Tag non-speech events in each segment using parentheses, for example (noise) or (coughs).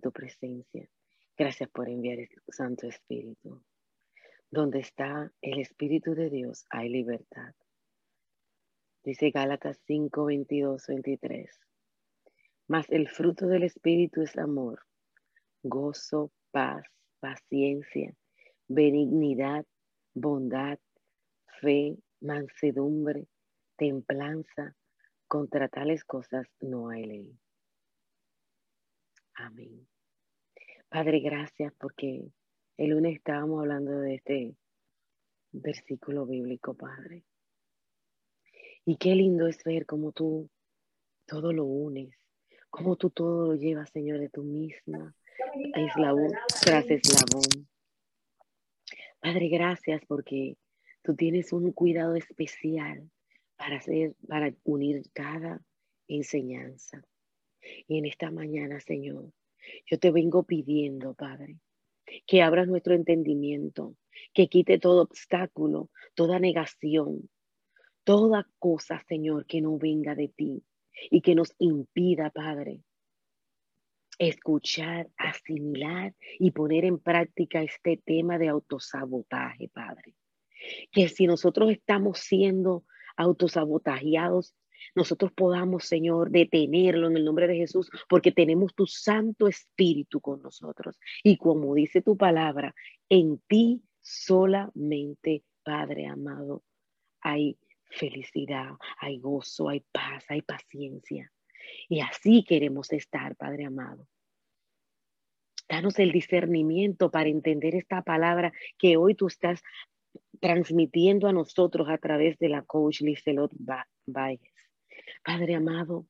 tu presencia. Gracias por enviar el Santo Espíritu. Donde está el Espíritu de Dios hay libertad. Dice Gálatas 5, 22, 23. Mas el fruto del Espíritu es amor, gozo, paz, paciencia, benignidad, bondad, fe, mansedumbre, templanza. Contra tales cosas no hay ley. Amén. Padre, gracias porque el lunes estábamos hablando de este versículo bíblico, Padre. Y qué lindo es ver cómo tú todo lo unes, cómo tú todo lo llevas, Señor, de tú misma, eslabón tras eslabón. Padre, gracias porque tú tienes un cuidado especial para hacer, para unir cada enseñanza. Y en esta mañana, Señor, yo te vengo pidiendo, Padre, que abras nuestro entendimiento, que quite todo obstáculo, toda negación, toda cosa, Señor, que no venga de ti y que nos impida, Padre, escuchar, asimilar y poner en práctica este tema de autosabotaje, Padre. Que si nosotros estamos siendo autosabotajeados, nosotros podamos, Señor, detenerlo en el nombre de Jesús, porque tenemos tu Santo Espíritu con nosotros. Y como dice tu palabra, en ti solamente, Padre amado, hay felicidad, hay gozo, hay paz, hay paciencia. Y así queremos estar, Padre amado. Danos el discernimiento para entender esta palabra que hoy tú estás transmitiendo a nosotros a través de la coach Lizelot Valles. Padre amado,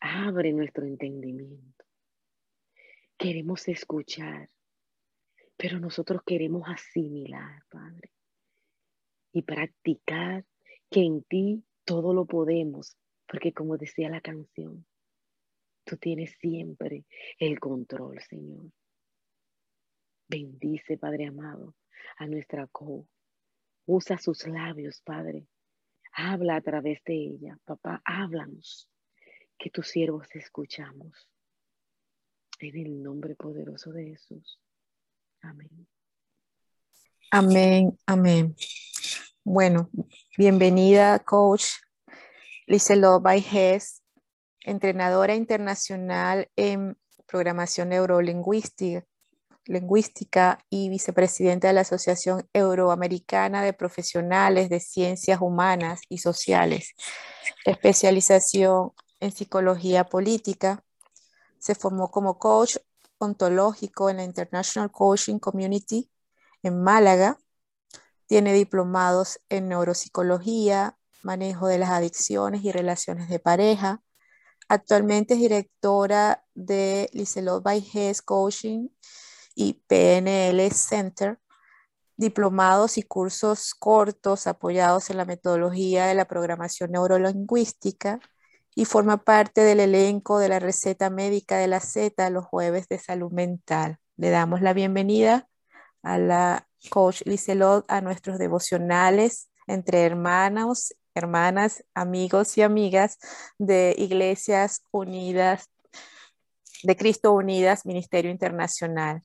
abre nuestro entendimiento. Queremos escuchar, pero nosotros queremos asimilar, Padre, y practicar que en ti todo lo podemos, porque como decía la canción, tú tienes siempre el control, Señor. Bendice, Padre amado, a nuestra co. Usa sus labios, Padre. Habla a través de ella. Papá, háblanos, que tus siervos escuchamos. En el nombre poderoso de Jesús. Amén. Amén, amén. Bueno, bienvenida, coach Liselot Baijes, entrenadora internacional en programación neurolingüística lingüística y vicepresidenta de la Asociación Euroamericana de Profesionales de Ciencias Humanas y Sociales, especialización en psicología política. Se formó como coach ontológico en la International Coaching Community en Málaga tiene diplomados en neuropsicología, manejo de las adicciones y relaciones de pareja. Actualmente es directora de Liselot Baiges Coaching y PNL Center, diplomados y cursos cortos apoyados en la metodología de la programación neurolingüística y forma parte del elenco de la receta médica de la Z los jueves de salud mental. Le damos la bienvenida a la coach Liselot a nuestros devocionales entre hermanos, hermanas, amigos y amigas de Iglesias Unidas, de Cristo Unidas, Ministerio Internacional.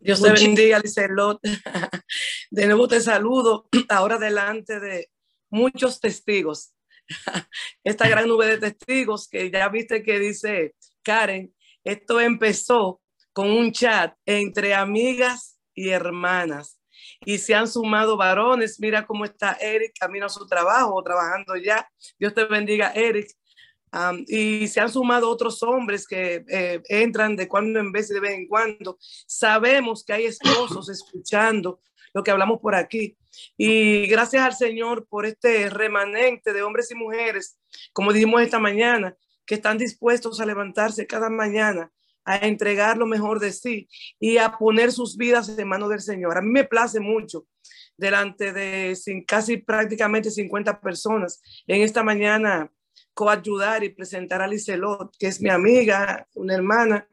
Dios te bendiga, Liselot. (laughs) De nuevo te saludo (clears throat) ahora delante de muchos testigos. (laughs) Esta gran nube de testigos que ya viste que dice Karen, esto empezó con un chat entre amigas y hermanas. Y se han sumado varones. Mira cómo está Eric camino a su trabajo, trabajando ya. Dios te bendiga, Eric. Y se han sumado otros hombres que eh, entran de cuando en vez de vez en cuando. Sabemos que hay esposos (coughs) escuchando lo que hablamos por aquí. Y gracias al Señor por este remanente de hombres y mujeres, como dijimos esta mañana, que están dispuestos a levantarse cada mañana a entregar lo mejor de sí y a poner sus vidas en manos del Señor. A mí me place mucho delante de casi prácticamente 50 personas en esta mañana coayudar y presentar a Liselot, que es mi amiga, una hermana,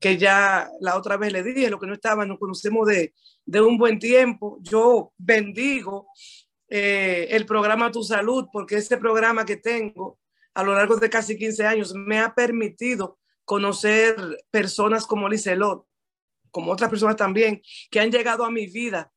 que ya la otra vez le dije, lo que no estaba, nos conocemos de, de un buen tiempo. Yo bendigo eh, el programa Tu Salud, porque ese programa que tengo a lo largo de casi 15 años me ha permitido conocer personas como Lizelot, como otras personas también, que han llegado a mi vida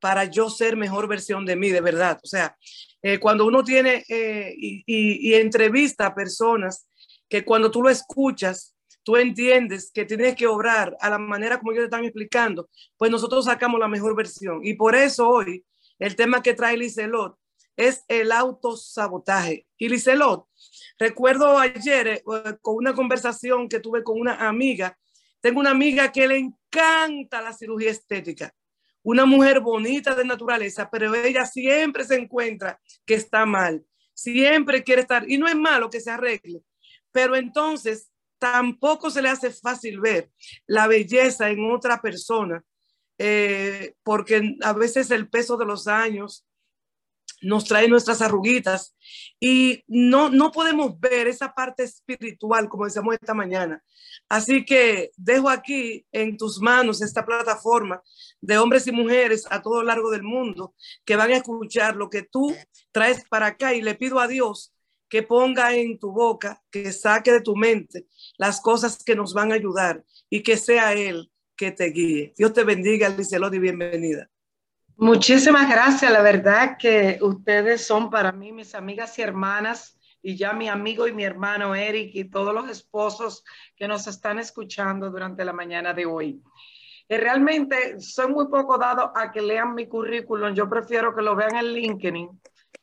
para yo ser mejor versión de mí, de verdad. O sea, eh, cuando uno tiene eh, y, y, entrevista a personas que cuando tú lo escuchas, tú entiendes que tienes que obrar a la manera como ellos te están explicando, pues nosotros sacamos la mejor versión. Y por eso hoy el tema que trae Licelot es el autosabotaje. Y Licelot, recuerdo ayer eh, con una conversación que tuve con una amiga, tengo una amiga que le encanta la cirugía estética una mujer bonita de naturaleza, pero ella siempre se encuentra que está mal, siempre quiere estar, y no es malo que se arregle, pero entonces tampoco se le hace fácil ver la belleza en otra persona, eh, porque a veces el peso de los años nos trae nuestras arruguitas y no, no podemos ver esa parte espiritual, como decíamos esta mañana. Así que dejo aquí en tus manos esta plataforma de hombres y mujeres a todo lo largo del mundo que van a escuchar lo que tú traes para acá y le pido a Dios que ponga en tu boca, que saque de tu mente las cosas que nos van a ayudar y que sea Él que te guíe. Dios te bendiga, Licelot, y bienvenida. Muchísimas gracias. La verdad que ustedes son para mí mis amigas y hermanas y ya mi amigo y mi hermano Eric y todos los esposos que nos están escuchando durante la mañana de hoy. Realmente soy muy poco dado a que lean mi currículum. Yo prefiero que lo vean en LinkedIn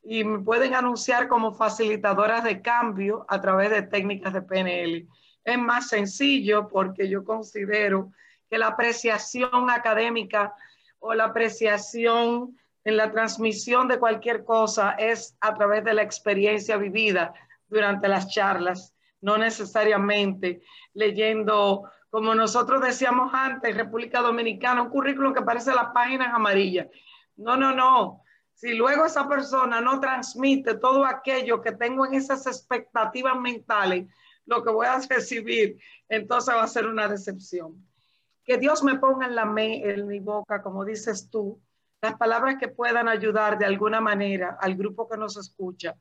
y me pueden anunciar como facilitadoras de cambio a través de técnicas de PNL. Es más sencillo porque yo considero que la apreciación académica o la apreciación en la transmisión de cualquier cosa es a través de la experiencia vivida durante las charlas, no necesariamente leyendo, como nosotros decíamos antes, República Dominicana, un currículum que parece las páginas amarillas. No, no, no. Si luego esa persona no transmite todo aquello que tengo en esas expectativas mentales, lo que voy a (laughs) recibir, entonces va a ser una decepción que Dios me ponga en, mi boca, como dices tú, las palabras que puedan ayudar de alguna manera al grupo que nos escucha,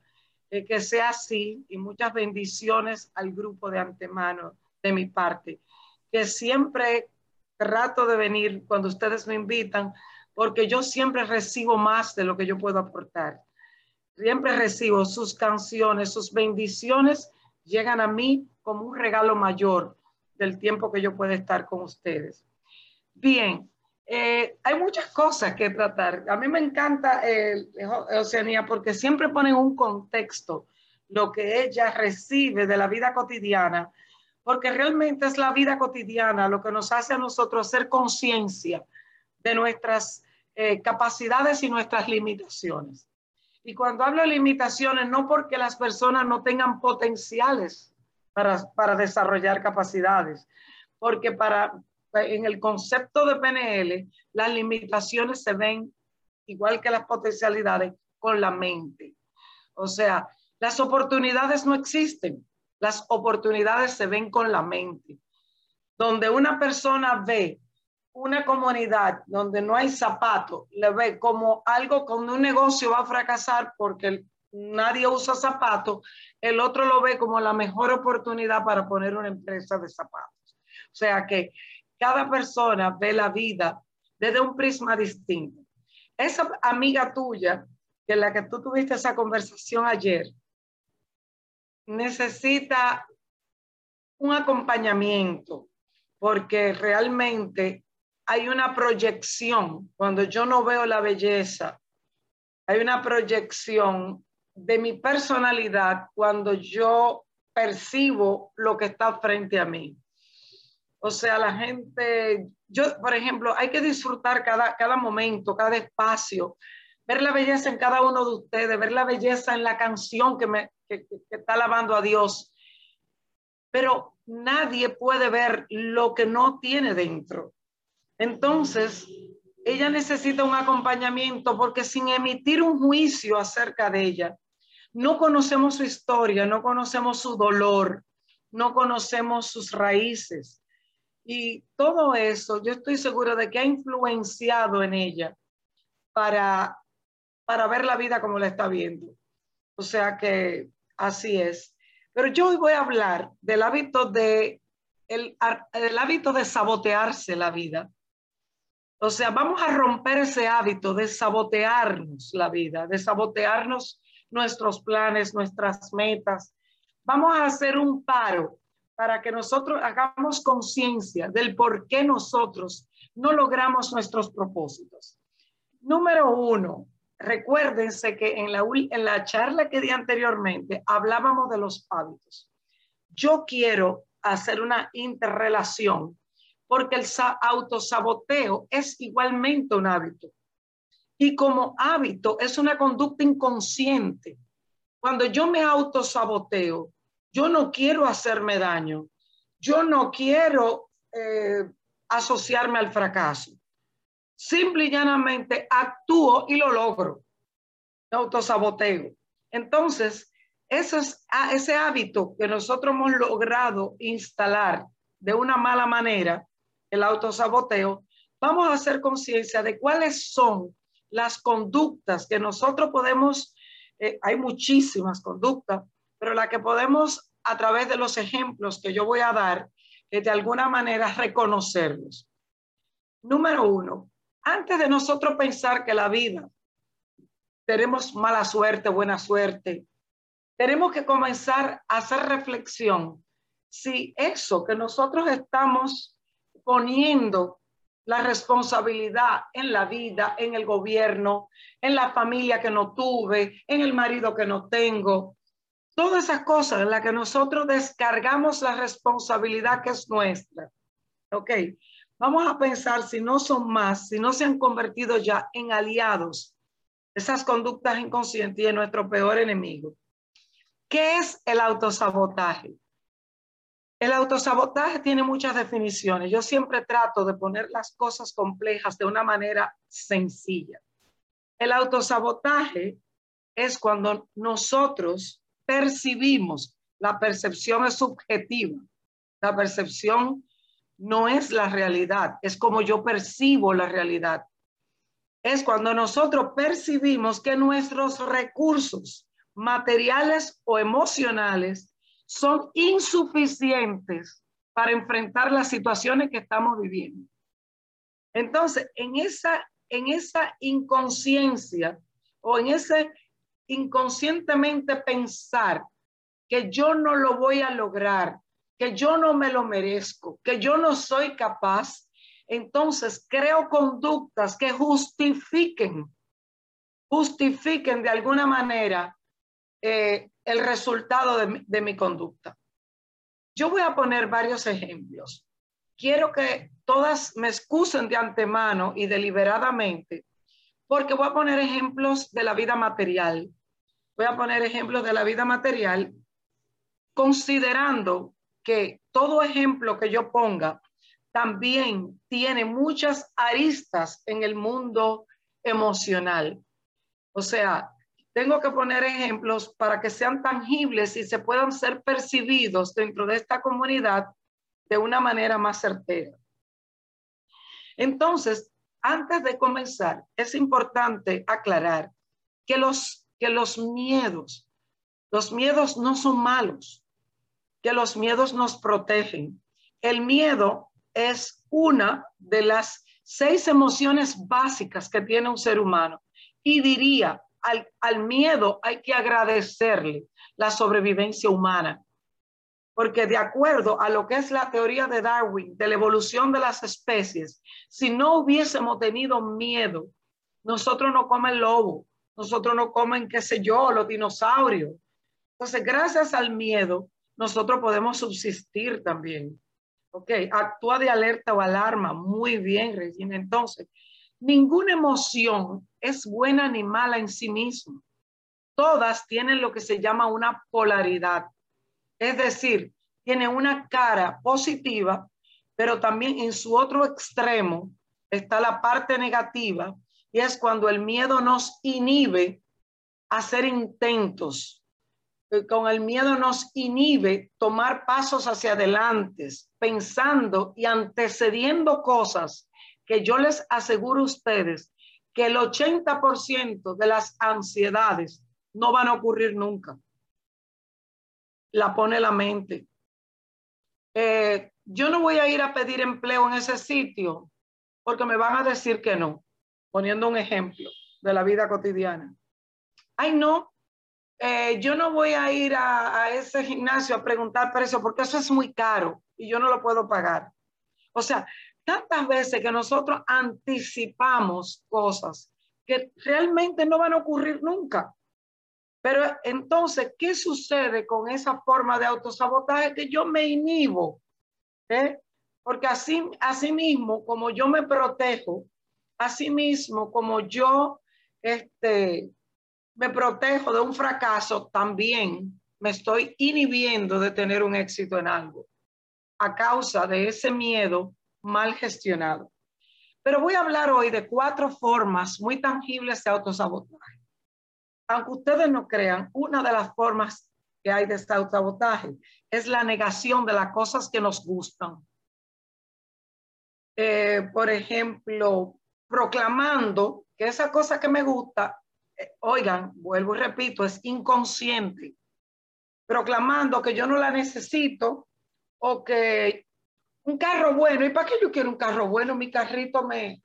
eh, que sea así y muchas bendiciones al grupo de antemano de mi parte, que siempre trato de venir cuando ustedes me invitan, porque yo siempre recibo más de lo que yo puedo aportar. Siempre recibo sus canciones, sus bendiciones llegan a mí como un regalo mayor del tiempo que yo pueda estar con ustedes. Bien, eh, hay muchas cosas que tratar. A mí me encanta el, Oceanía porque siempre ponen un contexto lo que ella recibe de la vida cotidiana, porque realmente es la vida cotidiana lo que nos hace a nosotros hacer conciencia de nuestras eh, capacidades y nuestras limitaciones. Y cuando hablo de limitaciones, no porque las personas no tengan potenciales, para, desarrollar capacidades, porque para, en el concepto de PNL, las limitaciones se ven igual que las potencialidades con la mente. O sea, las oportunidades no existen, las oportunidades se ven con la mente. Donde una persona ve una comunidad donde no hay zapato, le ve como algo, como un negocio va a fracasar porque nadie usa zapatos, el otro lo ve como la mejor oportunidad para poner una empresa de zapatos. O sea que cada persona ve la vida desde un prisma distinto. Esa amiga tuya, que la que tú tuviste esa conversación ayer, necesita un acompañamiento porque realmente hay una proyección. Cuando yo no veo la belleza, hay una proyección de mi personalidad cuando yo percibo lo que está frente a mí. O sea, la gente, yo, por ejemplo, hay que disfrutar cada, cada momento, cada espacio, ver la belleza en cada uno de ustedes, ver la belleza en la canción que, me, que, que está alabando a Dios. Pero nadie puede ver lo que no tiene dentro. Entonces, ella necesita un acompañamiento porque sin emitir un juicio acerca de ella, no conocemos su historia, no conocemos su dolor, no conocemos sus raíces. Y todo eso, yo estoy segura de que ha influenciado en ella para, para ver la vida como la está viendo. O sea que así es. Pero yo hoy voy a hablar del hábito de el, el hábito de sabotearse la vida. O sea, vamos a romper ese hábito de sabotearnos la vida, de sabotearnos nuestros planes, nuestras metas. Vamos a hacer un paro para que nosotros hagamos conciencia del por qué nosotros no logramos nuestros propósitos. Número uno, recuérdense que en la, en la charla que di anteriormente hablábamos de los hábitos. Yo quiero hacer una interrelación porque el autosaboteo es igualmente un hábito. Y como hábito es una conducta inconsciente. Cuando yo me autosaboteo, yo no quiero hacerme daño, yo no quiero eh, asociarme al fracaso. Simple y llanamente actúo y lo logro. Autosaboteo. Entonces, ese, es, ese hábito que nosotros hemos logrado instalar de una mala manera, el autosaboteo, vamos a hacer conciencia de cuáles son las conductas que nosotros podemos, eh, hay muchísimas conductas, pero la que podemos a través de los ejemplos que yo voy a dar, es de alguna manera reconocerlos. Número uno, antes de nosotros pensar que la vida tenemos mala suerte, buena suerte, tenemos que comenzar a hacer reflexión si eso que nosotros estamos poniendo la responsabilidad en la vida, en el gobierno, en la familia que no tuve, en el marido que no tengo, todas esas cosas en las que nosotros descargamos la responsabilidad que es nuestra. Ok, vamos a pensar si no son más, si no se han convertido ya en aliados, esas conductas inconscientes y en nuestro peor enemigo. ¿Qué es el autosabotaje? El autosabotaje tiene muchas definiciones. Yo siempre trato de poner las cosas complejas de una manera sencilla. El autosabotaje es cuando nosotros percibimos, la percepción es subjetiva, la percepción no es la realidad, es como yo percibo la realidad. Es cuando nosotros percibimos que nuestros recursos materiales o emocionales son insuficientes para enfrentar las situaciones que estamos viviendo. Entonces, en esa, en esa inconsciencia o en ese inconscientemente pensar que yo no lo voy a lograr, que yo no me lo merezco, que yo no soy capaz, entonces creo conductas que justifiquen, justifiquen de alguna manera eh, el resultado de, mi conducta. Yo voy a poner varios ejemplos. Quiero que todas me excusen de antemano y deliberadamente, porque voy a poner ejemplos de la vida material. Voy a poner ejemplos de la vida material, considerando que todo ejemplo que yo ponga también tiene muchas aristas en el mundo emocional. O sea, tengo que poner ejemplos para que sean tangibles y se puedan ser percibidos dentro de esta comunidad de una manera más certera. Entonces, antes de comenzar, es importante aclarar que los, que los miedos, los miedos no son malos, que los miedos nos protegen. El miedo es una de las seis emociones básicas que tiene un ser humano. Y diría al, miedo hay que agradecerle la sobrevivencia humana. Porque de acuerdo a lo que es la teoría de Darwin, de la evolución de las especies, si no hubiésemos tenido miedo, nosotros no comen lobo, nosotros no comen, qué sé yo, los dinosaurios. Entonces, gracias al miedo, nosotros podemos subsistir también. Ok, actúa de alerta o alarma. Muy bien, Regina. Entonces, Ninguna emoción es buena ni mala en sí misma. Todas tienen lo que se llama una polaridad. Es decir, tiene una cara positiva, pero también en su otro extremo está la parte negativa y es cuando el miedo nos inhibe hacer intentos. Eh, con el miedo nos inhibe tomar pasos hacia adelante, pensando y antecediendo cosas que yo les aseguro a ustedes que el 80% de las ansiedades no van a ocurrir nunca. La pone la mente. Eh, yo no voy a ir a pedir empleo en ese sitio porque me van a decir que no, poniendo un ejemplo de la vida cotidiana. Ay, no, eh, yo no voy a ir a, a, ese gimnasio a preguntar precio porque eso es muy caro y yo no lo puedo pagar. O sea, tantas veces que nosotros anticipamos cosas que realmente no van a ocurrir nunca. Pero entonces, ¿qué sucede con esa forma de autosabotaje que yo me inhibo? ¿eh? Porque así, así mismo, como yo me protejo, así mismo como yo este, me protejo de un fracaso, también me estoy inhibiendo de tener un éxito en algo a causa de ese miedo mal gestionado. Pero voy a hablar hoy de cuatro formas muy tangibles de autosabotaje. Aunque ustedes no crean, una de las formas que hay de este autosabotaje es la negación de las cosas que nos gustan. Eh, por ejemplo, proclamando que esa cosa que me gusta, eh, oigan, vuelvo y repito, es inconsciente. Proclamando que yo no la necesito o que un carro bueno. ¿Y para qué yo quiero un carro bueno? Mi carrito me,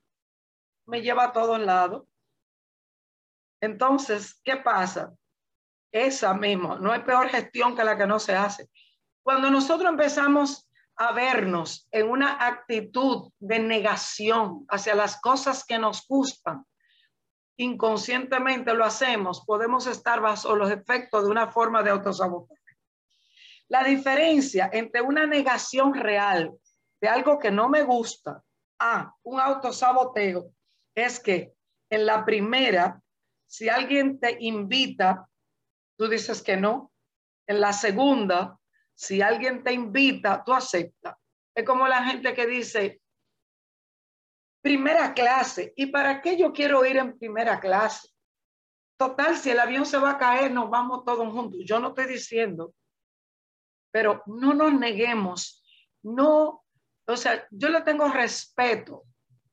me lleva a todos lados. Entonces, ¿qué pasa? Esa misma, no hay peor gestión que la que no se hace. Cuando nosotros empezamos a vernos en una actitud de negación hacia las cosas que nos gustan, inconscientemente lo hacemos, podemos estar bajo los efectos de una forma de autosabotaje. La diferencia entre una negación real de algo que no me gusta a un autosaboteo es que en la primera, si alguien te invita, tú dices que no. En la segunda, si alguien te invita, tú aceptas. Es como la gente que dice, primera clase, ¿y para qué yo quiero ir en primera clase? Total, si el avión se va a caer, nos vamos todos juntos. Yo no estoy diciendo, pero no nos neguemos, no o sea, yo le tengo respeto,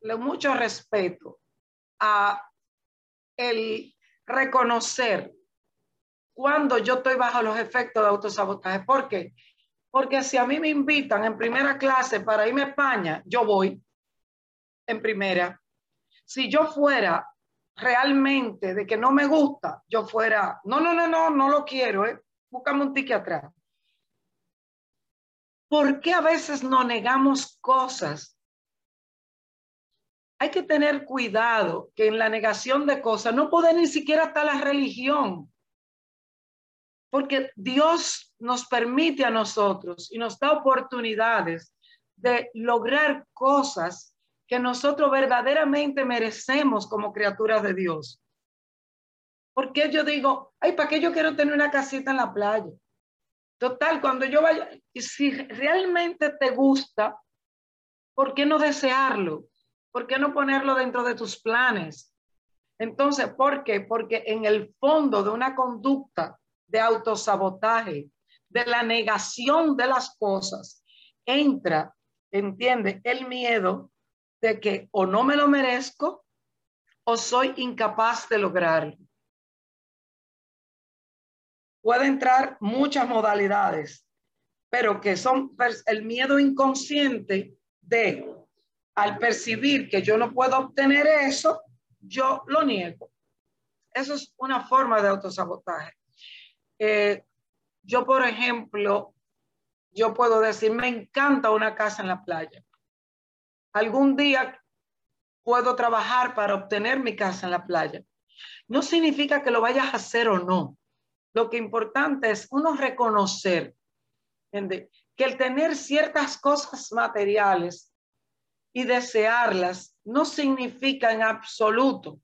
le mucho respeto a el reconocer cuando yo estoy bajo los efectos de autosabotaje. ¿Por qué? Porque si a mí me invitan en primera clase para irme a España, yo voy en primera. Si yo fuera realmente de que no me gusta, yo fuera, no, no, no, no, no lo quiero, ¿eh? Búscame un ticket atrás. ¿Por qué a veces no negamos cosas? Hay que tener cuidado que en la negación de cosas no puede ni siquiera estar la religión. Porque Dios nos permite a nosotros y nos da oportunidades de lograr cosas que nosotros verdaderamente merecemos como criaturas de Dios. Porque yo digo, ay, ¿para qué yo quiero tener una casita en la playa? Total, cuando yo vaya, si realmente te gusta, ¿por qué no desearlo? ¿Por qué no ponerlo dentro de tus planes? Entonces, ¿por qué? Porque en el fondo de una conducta de autosabotaje, de la negación de las cosas, entra, entiende, el miedo de que o no me lo merezco o soy incapaz de lograrlo puede entrar muchas modalidades, pero que son el miedo inconsciente de, al percibir que yo no puedo obtener eso, yo lo niego. Eso es una forma de autosabotaje. Eh, yo, por ejemplo, yo puedo decir, me encanta una casa en la playa. Algún día puedo trabajar para obtener mi casa en la playa. No significa que lo vayas a hacer o no. Lo que importante es uno reconocer que el tener ciertas cosas materiales y desearlas no significa en absoluto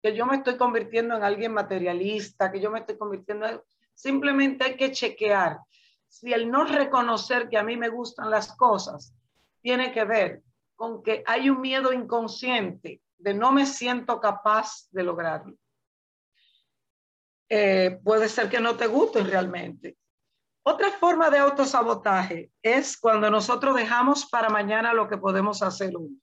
que yo me estoy convirtiendo en alguien materialista, que yo me estoy convirtiendo en... Simplemente hay que chequear si el no reconocer que a mí me gustan las cosas tiene que ver con que hay un miedo inconsciente de no me siento capaz de lograrlo. Eh, puede ser que no te guste realmente. Otra forma de autosabotaje es cuando nosotros dejamos para mañana lo que podemos hacer hoy.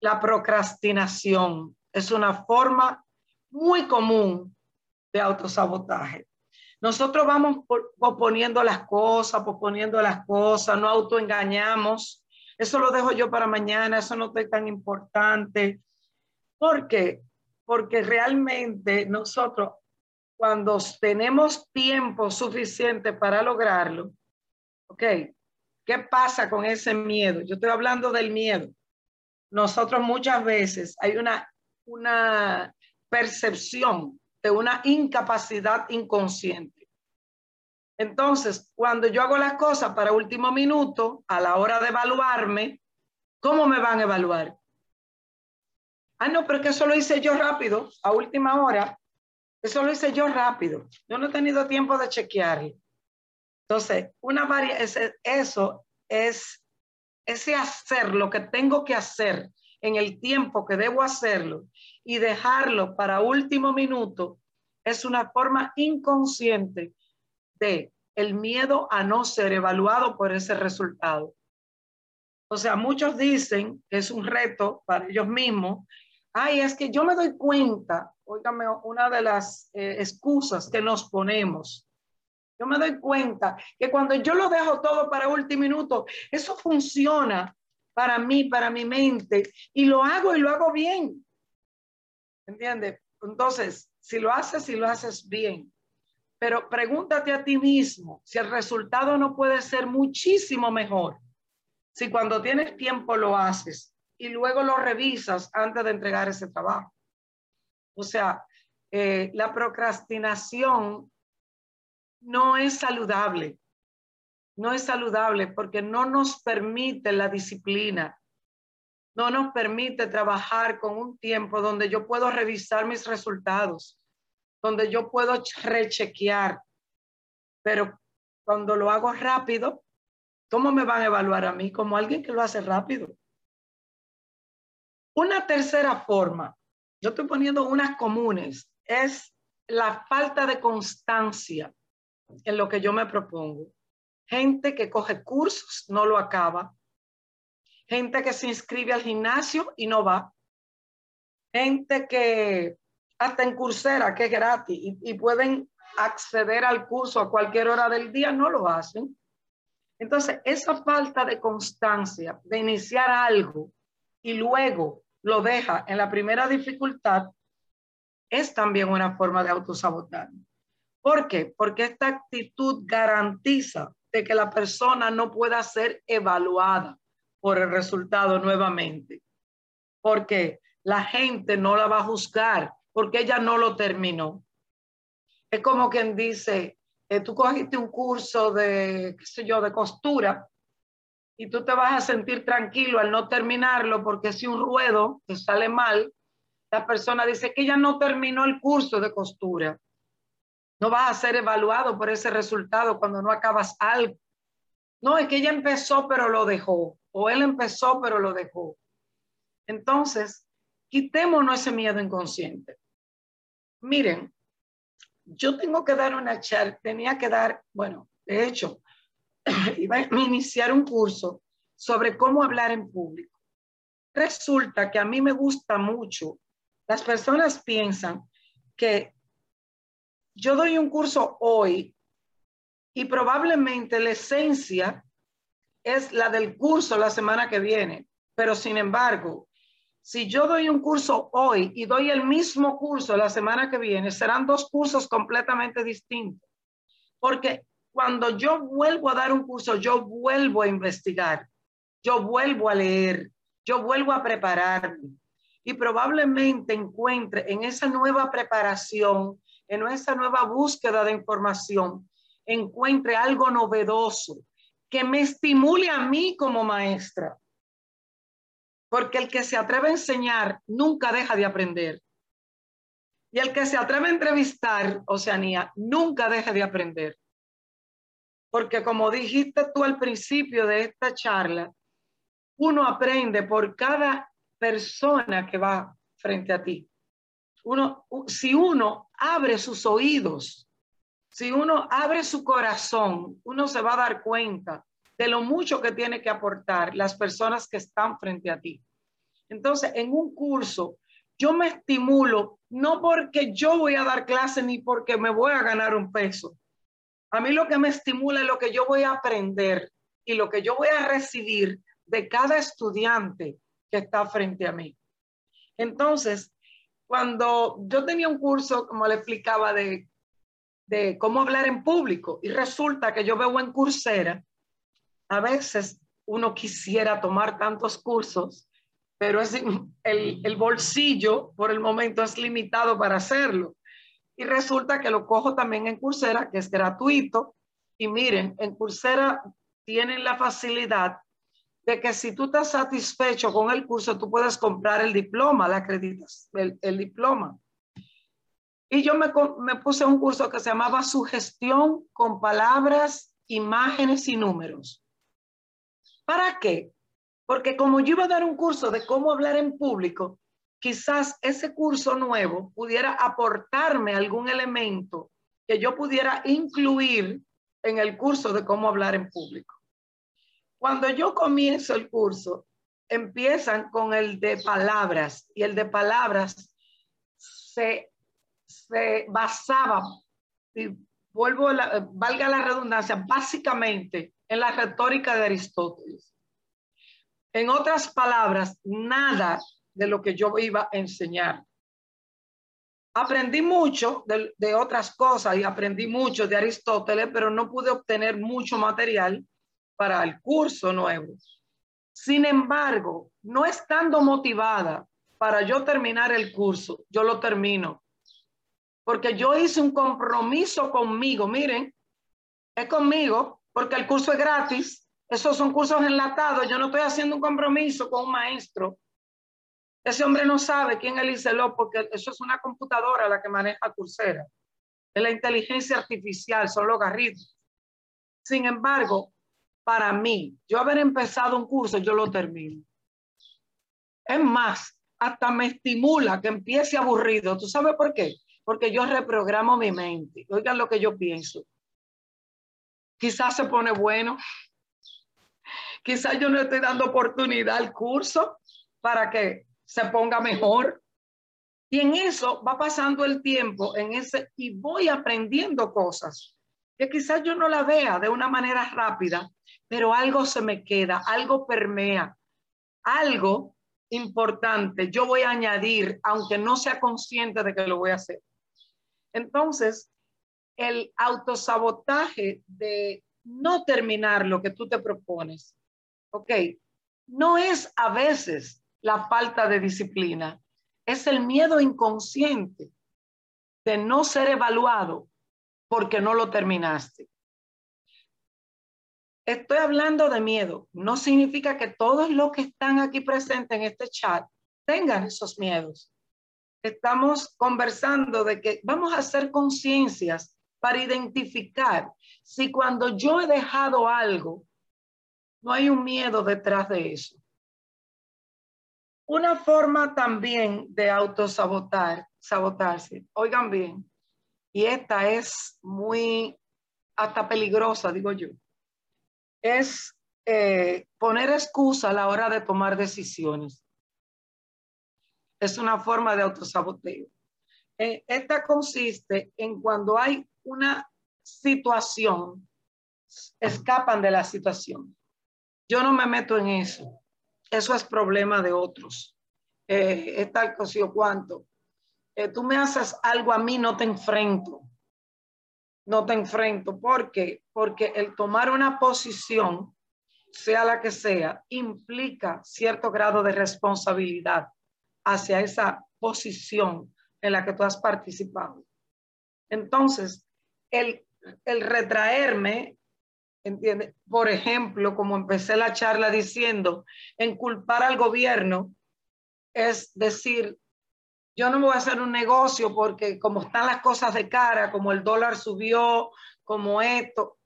La procrastinación es una forma muy común de autosabotaje. Nosotros vamos posponiendo las cosas, posponiendo las cosas, no autoengañamos. Eso lo dejo yo para mañana, eso no es tan importante. ¿Por qué? Porque realmente nosotros, cuando tenemos tiempo suficiente para lograrlo, ¿ok? ¿Qué pasa con ese miedo? Yo estoy hablando del miedo. Nosotros muchas veces hay una, una percepción de una incapacidad inconsciente. Entonces, cuando yo hago las cosas para último minuto, a la hora de evaluarme, ¿cómo me van a evaluar? Ah, no, pero es que eso lo hice yo rápido, a última hora. Eso lo hice yo rápido. Yo no he tenido tiempo de chequearlo. Entonces, una eso es ese hacer lo que tengo que hacer en el tiempo que debo hacerlo y dejarlo para último minuto es una forma inconsciente de el miedo a no ser evaluado por ese resultado. O sea, muchos dicen que es un reto para ellos mismos. Ay, es que yo me doy cuenta, óigame, una de las eh, excusas que nos ponemos. Yo me doy cuenta que cuando yo lo dejo todo para último minuto, eso funciona para mí, para mi mente, y lo hago y lo hago bien. ¿Entiendes? Entonces, si lo haces, si lo haces bien. Pero pregúntate a ti mismo si el resultado no puede ser muchísimo mejor. Si cuando tienes tiempo lo haces y luego lo revisas antes de entregar ese trabajo. O sea, eh, la procrastinación no es saludable. No es saludable porque no nos permite la disciplina, no nos permite trabajar con un tiempo donde yo puedo revisar mis resultados, donde yo puedo rechequear. Pero cuando lo hago rápido, ¿cómo me van a evaluar a mí? Como alguien que lo hace rápido. Una tercera forma, yo estoy poniendo unas comunes, es la falta de constancia en lo que yo me propongo. Gente que coge cursos, no lo acaba gente que se inscribe al gimnasio y no va, gente que hasta en Coursera, que es gratis, y, pueden acceder al curso a cualquier hora del día, no lo hacen. Entonces, esa falta de constancia de iniciar algo y luego lo deja en la primera dificultad es también una forma de autosabotar. ¿Por qué? Porque esta actitud garantiza de que la persona no pueda ser evaluada por el resultado nuevamente. Porque la gente no la va a juzgar porque ella no lo terminó. Es como quien dice, eh, tú cogiste un curso de, qué sé yo, de costura y tú te vas a sentir tranquilo al no terminarlo porque si un ruedo te sale mal, la persona dice que ella no terminó el curso de costura. No vas a ser evaluado por ese resultado cuando no acabas algo. No, es que ella empezó pero lo dejó o él empezó pero lo dejó. Entonces, quitémonos ese miedo inconsciente. Miren, yo tengo que dar una charla, tenía que dar, bueno, de hecho, (coughs) iba a iniciar un curso sobre cómo hablar en público. Resulta que a mí me gusta mucho, las personas piensan que yo doy un curso hoy y probablemente la esencia es la del curso la semana que viene. Pero sin embargo, si yo doy un curso hoy y doy el mismo curso la semana que viene, serán dos cursos completamente distintos. Porque cuando yo vuelvo a dar un curso, yo vuelvo a investigar, yo vuelvo a leer, yo vuelvo a prepararme y probablemente encuentre en esa nueva preparación, en esa nueva búsqueda de información, encuentre algo novedoso, que me estimule a mí como maestra. Porque el que se atreve a enseñar nunca deja de aprender. Y el que se atreve a entrevistar, Oceanía, nunca deja de aprender. Porque como dijiste tú al principio de esta charla, uno aprende por cada persona que va frente a ti. Uno, si uno abre sus oídos si uno abre su corazón, uno se va a dar cuenta de lo mucho que tiene que aportar las personas que están frente a ti. Entonces, en un curso, yo me estimulo no porque yo voy a dar clase ni porque me voy a ganar un peso. A mí lo que me estimula es lo que yo voy a aprender y lo que yo voy a recibir de cada estudiante que está frente a mí. Entonces, cuando yo tenía un curso, como le explicaba, de, de cómo hablar en público, y resulta que yo veo en Coursera, a veces uno quisiera tomar tantos cursos, pero el, el bolsillo por el momento es limitado para hacerlo. Y resulta que lo cojo también en Coursera, que es gratuito. Y miren, en Coursera tienen la facilidad de que si tú estás satisfecho con el curso, tú puedes comprar el diploma, la acreditas, el, el diploma. Y yo me, me puse un curso que se llamaba Sugestión con palabras, imágenes y números. ¿Para qué? Porque como yo iba a dar un curso de cómo hablar en público, quizás ese curso nuevo pudiera aportarme algún elemento que yo pudiera incluir en el curso de cómo hablar en público. Cuando yo comienzo el curso, empiezan con el de palabras y el de palabras se, se basaba, y vuelvo, a valga la redundancia, básicamente en la retórica de Aristóteles. En otras palabras, nada de lo que yo iba a enseñar. Aprendí mucho de, de, otras cosas y aprendí mucho de Aristóteles, pero no pude obtener mucho material para el curso nuevo. Sin embargo, no estando motivada para yo terminar el curso, yo lo termino. Porque yo hice un compromiso conmigo, miren, es conmigo, porque el curso es gratis, esos son cursos enlatados, yo no estoy haciendo un compromiso con un maestro ese hombre no sabe quién es Licelot porque eso es una computadora la que maneja Coursera. Es la inteligencia artificial, son los garritos. Sin embargo, para mí, yo haber empezado un curso, yo lo termino. Es más, hasta me estimula que empiece aburrido. ¿Tú sabes por qué? Porque yo reprogramo mi mente. Oigan lo que yo pienso. Quizás se pone bueno. Quizás yo no estoy dando oportunidad al curso para que se ponga mejor. Y en eso va pasando el tiempo, en ese, y voy aprendiendo cosas que quizás yo no la vea de una manera rápida, pero algo se me queda, algo permea, algo importante yo voy a añadir, aunque no sea consciente de que lo voy a hacer. Entonces, el autosabotaje de no terminar lo que tú te propones, ok, no es a veces la falta de disciplina, es el miedo inconsciente de no ser evaluado porque no lo terminaste. Estoy hablando de miedo. No significa que todos los que están aquí presentes en este chat tengan esos miedos. Estamos conversando de que vamos a hacer conciencias para identificar si cuando yo he dejado algo, no hay un miedo detrás de eso. Una forma también de autosabotar, sabotarse, oigan bien, y esta es muy hasta peligrosa, digo yo, es eh, poner excusa a la hora de tomar decisiones. Es una forma de autosaboteo. Eh, esta consiste en cuando hay una situación, escapan de la situación. Yo no me meto en eso eso es problema de otros. Eh, es tal cosa o cuanto. Eh, tú me haces algo a mí, no te enfrento. No te enfrento. ¿Por qué? Porque el tomar una posición, sea la que sea, implica cierto grado de responsabilidad hacia esa posición en la que tú has participado. Entonces, el, el retraerme ¿Entiendes? Por ejemplo, como empecé la charla diciendo, en culpar al gobierno es decir, yo no me voy a hacer un negocio porque como están las cosas de cara, como el dólar subió, como esto,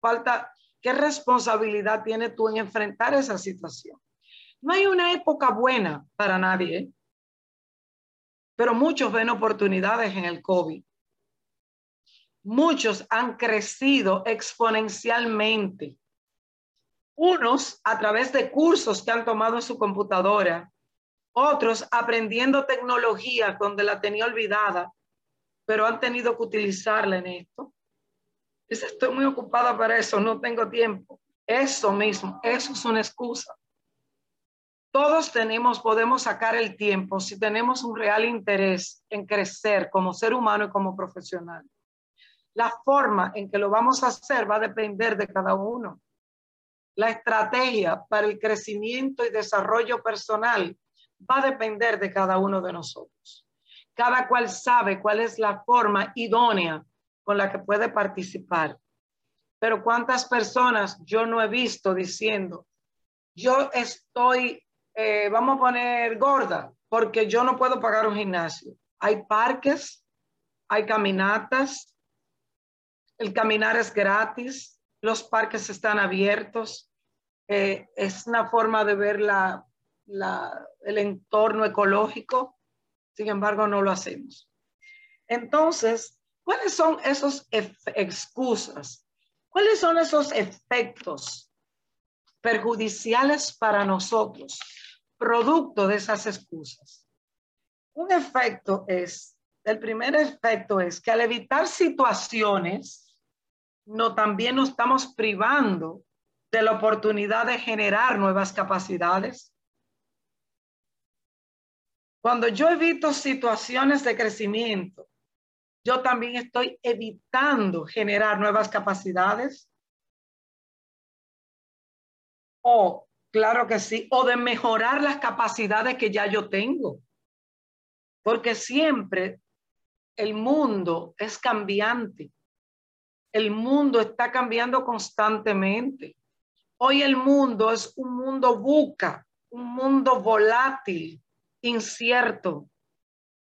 falta, ¿qué responsabilidad tienes tú en enfrentar esa situación? No hay una época buena para nadie, pero muchos ven oportunidades en el COVID muchos han crecido exponencialmente. Unos a través de cursos que han tomado en su computadora, otros aprendiendo tecnología donde la tenía olvidada, pero han tenido que utilizarla en esto. Estoy muy ocupada para eso, no tengo tiempo. Eso mismo, eso es una excusa. Todos tenemos, podemos sacar el tiempo si tenemos un real interés en crecer como ser humano y como profesional. La forma en que lo vamos a hacer va a depender de cada uno. La estrategia para el crecimiento y desarrollo personal va a depender de cada uno de nosotros. Cada cual sabe cuál es la forma idónea con la que puede participar. Pero cuántas personas yo no he visto diciendo, yo estoy, eh, vamos a poner gorda, porque yo no puedo pagar un gimnasio. Hay parques, hay caminatas, el caminar es gratis, los parques están abiertos, eh, es una forma de ver la, el entorno ecológico, sin embargo no lo hacemos. Entonces, ¿cuáles son esos excusas? ¿Cuáles son esos efectos perjudiciales para nosotros, producto de esas excusas? Un efecto es, el primer efecto es que al evitar situaciones, no también nos estamos privando de la oportunidad de generar nuevas capacidades, cuando yo evito situaciones de crecimiento, yo también estoy evitando generar nuevas capacidades. O, claro que sí, o de mejorar las capacidades que ya yo tengo. Porque siempre el mundo es cambiante. El mundo está cambiando constantemente. Hoy el mundo es un mundo buca, un mundo volátil, incierto.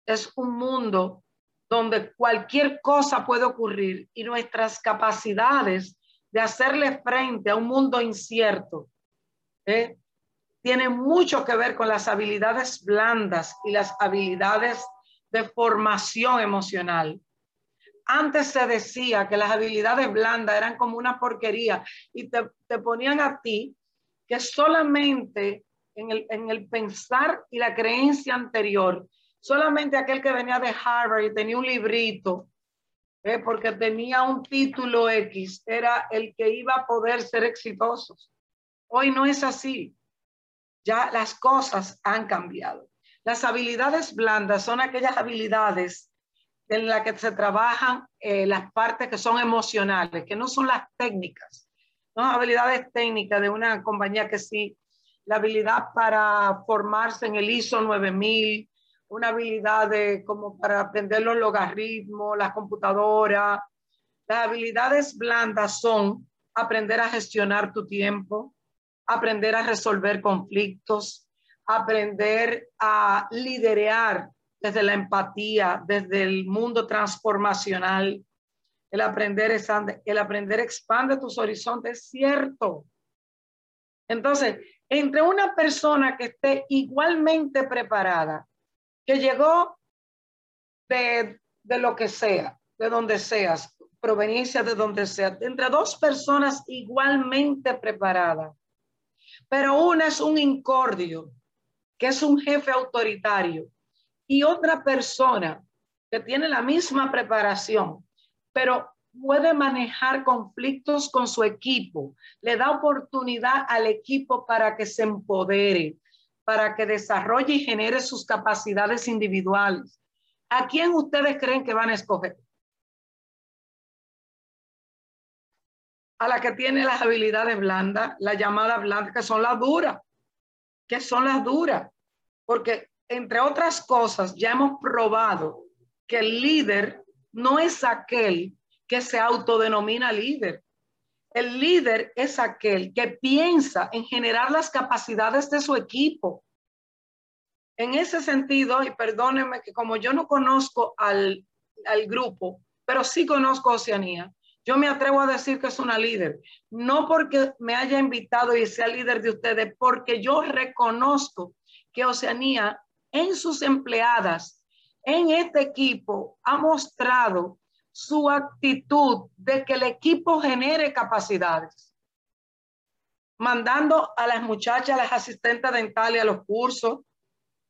Es un mundo donde cualquier cosa puede ocurrir y nuestras capacidades de hacerle frente a un mundo incierto ¿eh? tiene mucho que ver con las habilidades blandas y las habilidades de formación emocional. Antes se decía que las habilidades blandas eran como una porquería y te, te ponían a ti que solamente en el, pensar y la creencia anterior. Solamente aquel que venía de Harvard y tenía un librito, eh, porque tenía un título X, era el que iba a poder ser exitoso. Hoy no es así. Ya las cosas han cambiado. Las habilidades blandas son aquellas habilidades en las que se trabajan eh, las partes que son emocionales, que no son las técnicas. No habilidades técnicas de una compañía que sí la habilidad para formarse en el ISO 9000, una habilidad de como para aprender los logaritmos, las computadoras. Las habilidades blandas son aprender a gestionar tu tiempo, aprender a resolver conflictos, aprender a liderar desde la empatía, desde el mundo transformacional. El aprender, el aprender expande tus horizontes, cierto. Entonces, entre una persona que esté igualmente preparada, que llegó de, lo que sea, de donde seas, proveniencia de donde sea, entre dos personas igualmente preparadas, pero una es un incordio, que es un jefe autoritario, y otra persona que tiene la misma preparación, pero puede manejar conflictos con su equipo, le da oportunidad al equipo para que se empodere, para que desarrolle y genere sus capacidades individuales. ¿A quién ustedes creen que van a escoger? A la que tiene las habilidades blandas, la llamada blanda, que son las duras, que son las duras, porque entre otras cosas ya hemos probado que el líder no es aquel que se autodenomina líder. El líder es aquel que piensa en generar las capacidades de su equipo. En ese sentido, y perdónenme que como yo no conozco al, al grupo, pero sí conozco a Oceanía, yo me atrevo a decir que es una líder. No porque me haya invitado y sea líder de ustedes, porque yo reconozco que Oceanía en sus empleadas, en este equipo, ha mostrado su actitud de que el equipo genere capacidades, mandando a las muchachas, a las asistentes dentales a los cursos,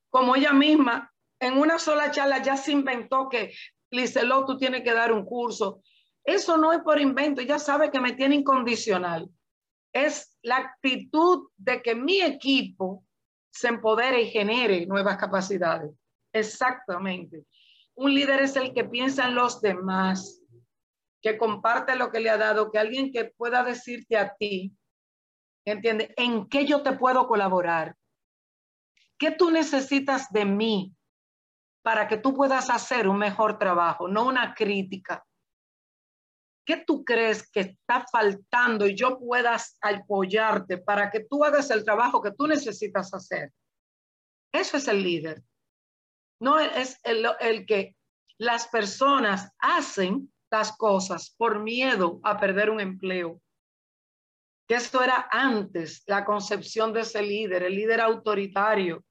como ella misma, en una sola charla ya se inventó que Liceló, tú tienes que dar un curso. Eso no es por invento, ella sabe que me tiene incondicional. Es la actitud de que mi equipo se empodere y genere nuevas capacidades. Exactamente. Un líder es el que piensa en los demás, que comparte lo que le ha dado, que alguien que pueda decirte a ti, ¿entiende? ¿En qué yo te puedo colaborar? ¿Qué tú necesitas de mí para que tú puedas hacer un mejor trabajo, no una crítica? ¿Qué tú crees que está faltando y yo pueda apoyarte para que tú hagas el trabajo que tú necesitas hacer? Eso es el líder. No es el, el que las personas hacen las cosas por miedo a perder un empleo. Que esto era antes la concepción de ese líder, el líder autoritario,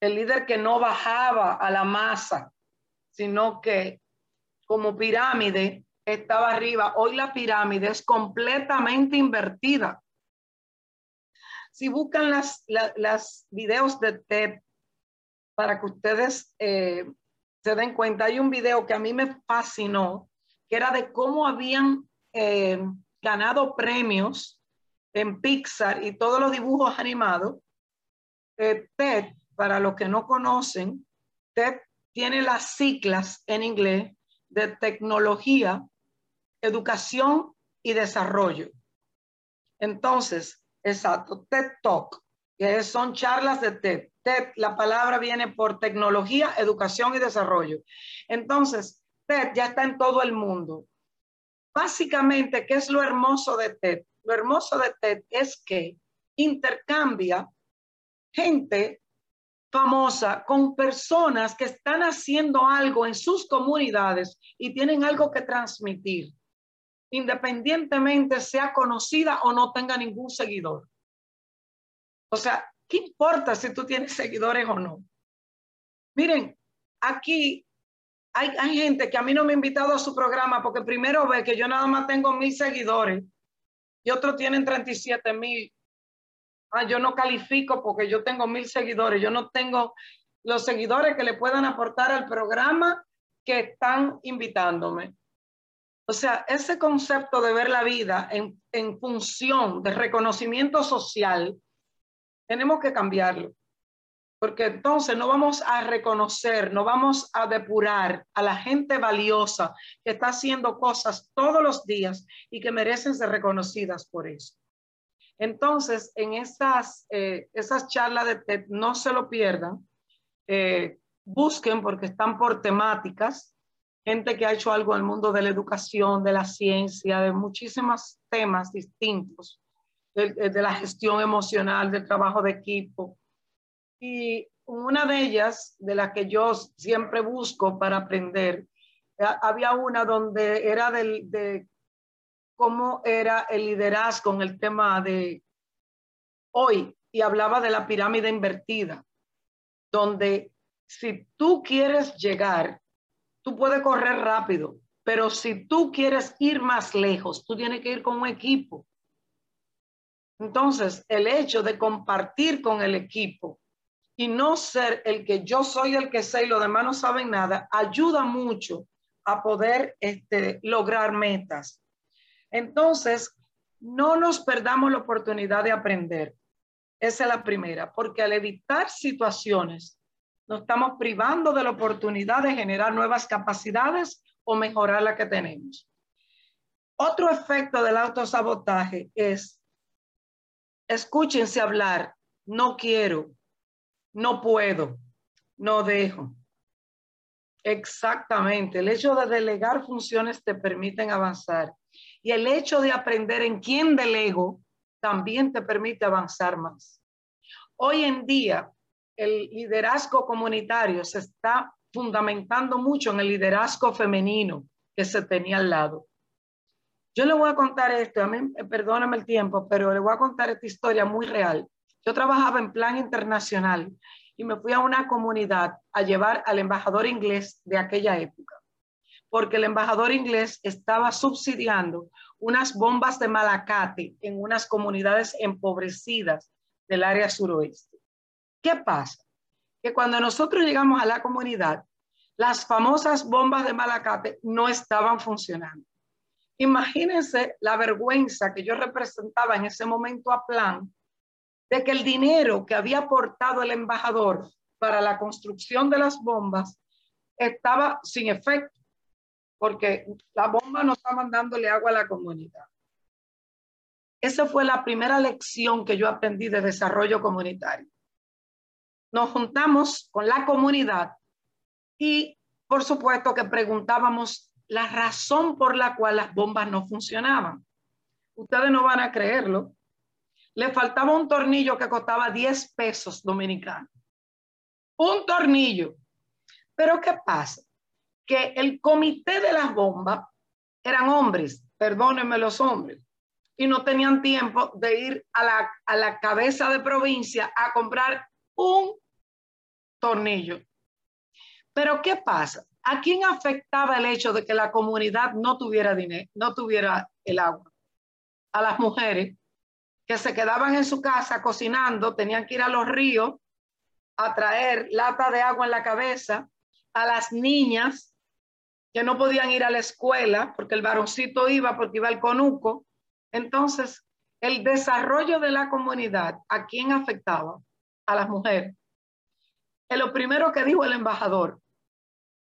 el líder que no bajaba a la masa, sino que como pirámide estaba arriba. Hoy la pirámide es completamente invertida. Si buscan las, videos de TED para que ustedes eh, se den cuenta, hay un video que a mí me fascinó, que era de cómo habían eh, ganado premios en Pixar y todos los dibujos animados. Eh, TED, para los que no conocen, TED tiene las siglas en inglés de tecnología, educación y desarrollo. Entonces, exacto, TED Talk, que son charlas de TED. TED, la palabra viene por tecnología, educación y desarrollo. Entonces, TED ya está en todo el mundo. Básicamente, ¿qué es lo hermoso de TED? Lo hermoso de TED es que intercambia gente famosa con personas que están haciendo algo en sus comunidades y tienen algo que transmitir independientemente sea conocida o no tenga ningún seguidor. O sea, ¿qué importa si tú tienes seguidores o no? Miren, aquí hay, hay, gente que a mí no me ha invitado a su programa porque primero ve que yo nada más tengo mil seguidores y otros tienen 37 mil. Ah, yo no califico porque yo tengo mil seguidores. Yo no tengo los seguidores que le puedan aportar al programa que están invitándome. O sea, ese concepto de ver la vida en, en función de reconocimiento social, tenemos que cambiarlo. Porque entonces no vamos a reconocer, no vamos a depurar a la gente valiosa que está haciendo cosas todos los días y que merecen ser reconocidas por eso. Entonces, en esas, eh, esas charlas de TED, no se lo pierdan, eh, busquen porque están por temáticas, gente que ha hecho algo el mundo de la educación, de la ciencia, de muchísimos temas distintos, de, la gestión emocional, del trabajo de equipo. Y una de ellas, de las que yo siempre busco para aprender, eh, había una donde era del, de cómo era el liderazgo en el tema de hoy y hablaba de la pirámide invertida, donde si tú quieres llegar tú puedes correr rápido, pero si tú quieres ir más lejos, tú tienes que ir con un equipo. Entonces, el hecho de compartir con el equipo y no ser el que yo soy el que sé y los demás no saben nada, ayuda mucho a poder este, lograr metas. Entonces, no nos perdamos la oportunidad de aprender. Esa es la primera, porque al evitar situaciones nos estamos privando de la oportunidad de generar nuevas capacidades o mejorar la que tenemos. Otro efecto del autosabotaje es, escúchense hablar, no quiero, no puedo, no dejo. Exactamente, el hecho de delegar funciones te permiten avanzar y el hecho de aprender en quién delego también te permite avanzar más. Hoy en día, el liderazgo comunitario se está fundamentando mucho en el liderazgo femenino que se tenía al lado. Yo le voy a contar esto, a mí, perdóname el tiempo, pero le voy a contar esta historia muy real. Yo trabajaba en plan internacional y me fui a una comunidad a llevar al embajador inglés de aquella época, porque el embajador inglés estaba subsidiando unas bombas de malacate en unas comunidades empobrecidas del área suroeste. ¿Qué pasa? Que cuando nosotros llegamos a la comunidad, las famosas bombas de Malacate no estaban funcionando. Imagínense la vergüenza que yo representaba en ese momento a plan de que el dinero que había aportado el embajador para la construcción de las bombas estaba sin efecto, porque la bomba no estaba dándole agua a la comunidad. Esa fue la primera lección que yo aprendí de desarrollo comunitario. Nos juntamos con la comunidad y, por supuesto, que preguntábamos la razón por la cual las bombas no funcionaban. Ustedes no van a creerlo. Le faltaba un tornillo que costaba 10 pesos dominicanos. Un tornillo. Pero ¿qué pasa? Que el comité de las bombas eran hombres, perdónenme los hombres, y no tenían tiempo de ir a la, a la cabeza de provincia a comprar un tornillo. Pero ¿qué pasa? ¿A quién afectaba el hecho de que la comunidad no tuviera dinero, no tuviera el agua? A las mujeres que se quedaban en su casa cocinando, tenían que ir a los ríos a traer lata de agua en la cabeza, a las niñas que no podían ir a la escuela porque el varoncito iba porque iba al conuco, entonces, el desarrollo de la comunidad, ¿a quién afectaba? A las mujeres. Es lo primero que dijo el embajador,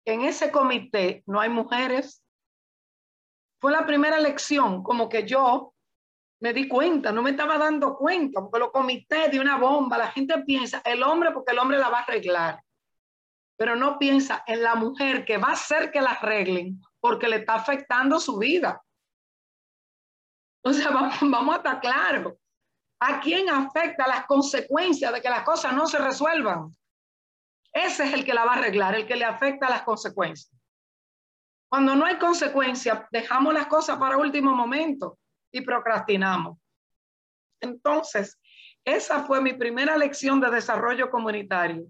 en ese comité no hay mujeres. Fue la primera lección, como que yo me di cuenta, no me estaba dando cuenta, porque los comités de una bomba, la gente piensa, el hombre, porque el hombre la va a arreglar, pero no piensa en la mujer que va a hacer que la arreglen, porque le está afectando su vida. O sea, (laughs) vamos, a estar claros. ¿A quién afecta las consecuencias de que las cosas no se resuelvan? Ese es el que la va a arreglar, el que le afecta las consecuencias. Cuando no hay consecuencias, dejamos las cosas para último momento y procrastinamos. Entonces, esa fue mi primera lección de desarrollo comunitario.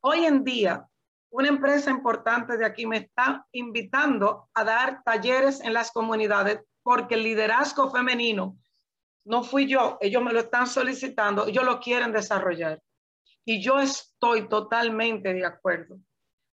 Hoy en día, una empresa importante de aquí me está invitando a dar talleres en las comunidades porque el liderazgo femenino no fui yo, ellos me lo están solicitando, ellos lo quieren desarrollar. Y yo estoy totalmente de acuerdo,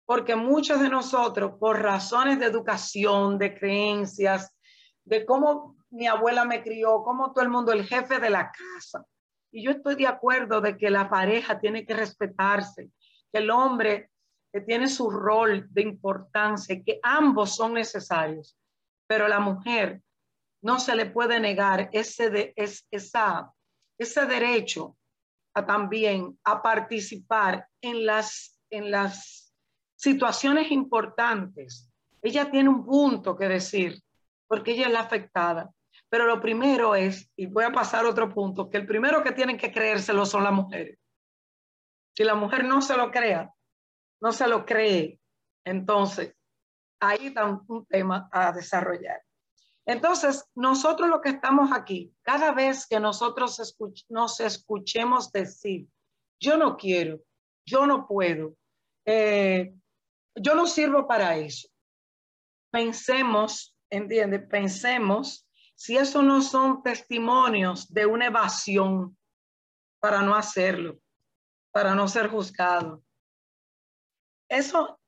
porque muchos de nosotros, por razones de educación, de creencias, de cómo mi abuela me crió, cómo todo el mundo, el jefe de la casa. Y yo estoy de acuerdo de que la pareja tiene que respetarse, que el hombre que tiene su rol de importancia, que ambos son necesarios, pero la mujer no se le puede negar ese, de, esa, ese derecho a también a participar en las, en las situaciones importantes. Ella tiene un punto que decir, porque ella es la afectada. Pero lo primero es, y voy a pasar otro punto, que el primero que tienen que creérselo son las mujeres. Si la mujer no se lo crea, no se lo cree, entonces ahí está un tema a desarrollar. Entonces, nosotros lo que estamos aquí, cada vez que nosotros nos escuchemos decir, yo no quiero, yo no puedo, eh, yo no sirvo para eso. Pensemos, entiende, pensemos si eso no son testimonios de una evasión para no hacerlo, para no ser juzgado. Eso,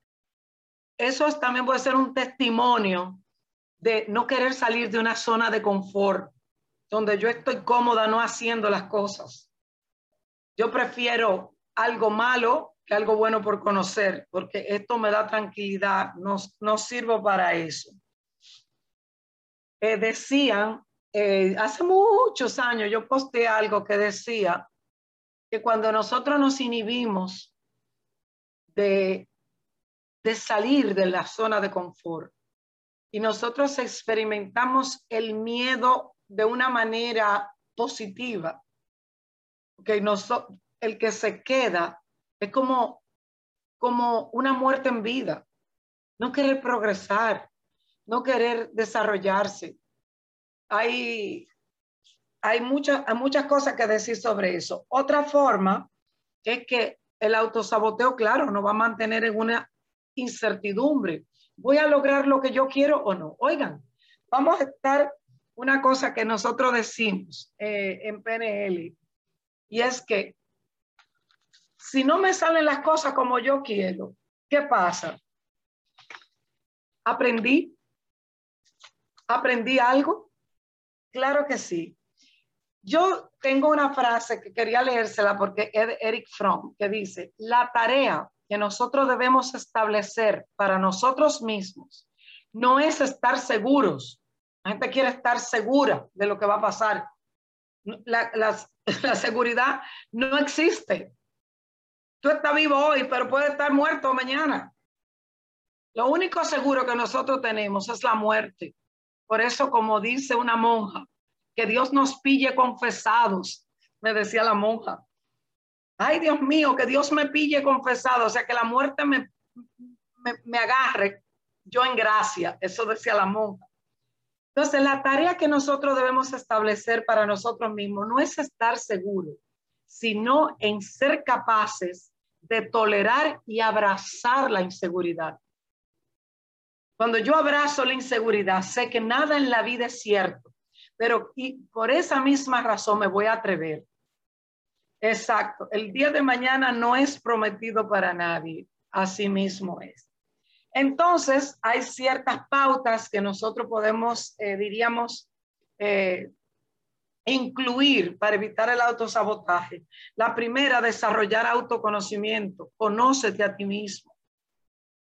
eso también puede ser un testimonio de no querer salir de una zona de confort, donde yo estoy cómoda no haciendo las cosas. Yo prefiero algo malo que algo bueno por conocer, porque esto me da tranquilidad, no, no sirvo para eso. Eh, decían, eh, hace muchos años yo posté algo que decía que cuando nosotros nos inhibimos de, de salir de la zona de confort, y nosotros experimentamos el miedo de una manera positiva. Okay, el que se queda es como, como una muerte en vida. No querer progresar, no querer desarrollarse. Hay, hay, muchas, hay muchas cosas que decir sobre eso. Otra forma es que el autosaboteo, claro, nos va a mantener en una incertidumbre ¿Voy a lograr lo que yo quiero o no? Oigan, vamos a estar una cosa que nosotros decimos eh, en PNL y es que si no me salen las cosas como yo quiero, ¿qué pasa? Aprendí, ¿Aprendí algo? Claro que sí. Yo tengo una frase que quería leérsela porque es Eric Fromm, que dice, la tarea que nosotros debemos establecer para nosotros mismos no es estar seguros. La gente quiere estar segura de lo que va a pasar. La, (laughs) la seguridad no existe. Tú estás vivo hoy, pero puedes estar muerto mañana. Lo único seguro que nosotros tenemos es la muerte. Por eso, como dice una monja, que Dios nos pille confesados, me decía la monja. Ay, Dios mío, que Dios me pille confesado, o sea, que la muerte me, me, me agarre yo en gracia, eso decía la monja. Entonces, la tarea que nosotros debemos establecer para nosotros mismos no es estar seguros, sino en ser capaces de tolerar y abrazar la inseguridad. Cuando yo abrazo la inseguridad, sé que nada en la vida es cierto, pero y por esa misma razón me voy a atrever. Exacto, el día de mañana no es prometido para nadie, así mismo es. Entonces, hay ciertas pautas que nosotros podemos, eh, diríamos, eh, incluir para evitar el autosabotaje. La primera, desarrollar autoconocimiento. Conócete a ti mismo.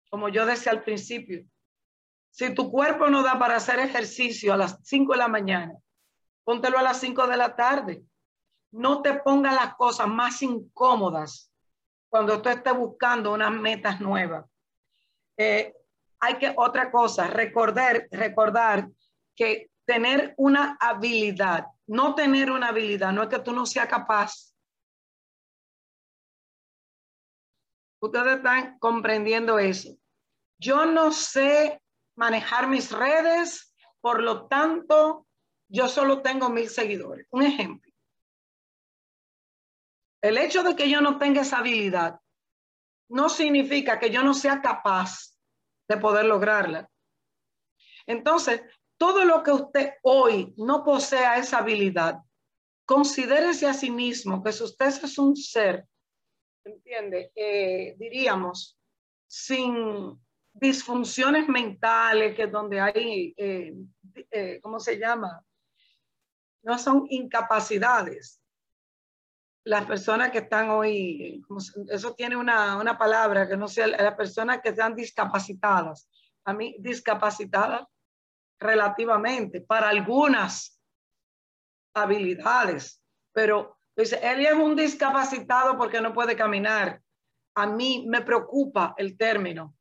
Como yo decía al principio, si tu cuerpo no da para hacer ejercicio a las 5 de la mañana, póntelo a las 5 de la tarde. No te pongas las cosas más incómodas cuando tú estés buscando unas metas nuevas. Eh, hay que, otra cosa, recordar, recordar que tener una habilidad no tener una habilidad no es que tú no seas capaz. Ustedes están comprendiendo eso. Yo no sé manejar mis redes, por lo tanto, yo solo tengo mil seguidores. Un ejemplo. El hecho de que yo no tenga esa habilidad no significa que yo no sea capaz de poder lograrla. Entonces, todo lo que usted hoy no posea esa habilidad, considérese a sí mismo que si usted es un ser, ¿entiende? Eh, diríamos, sin disfunciones mentales, que donde hay, eh, eh, ¿cómo se llama? No son incapacidades. Las personas que están hoy, eso tiene una, una palabra que no sea, las personas que están discapacitadas. A mí, discapacitadas relativamente para algunas habilidades, pero dice, él es un discapacitado porque no puede caminar. A mí me preocupa el término,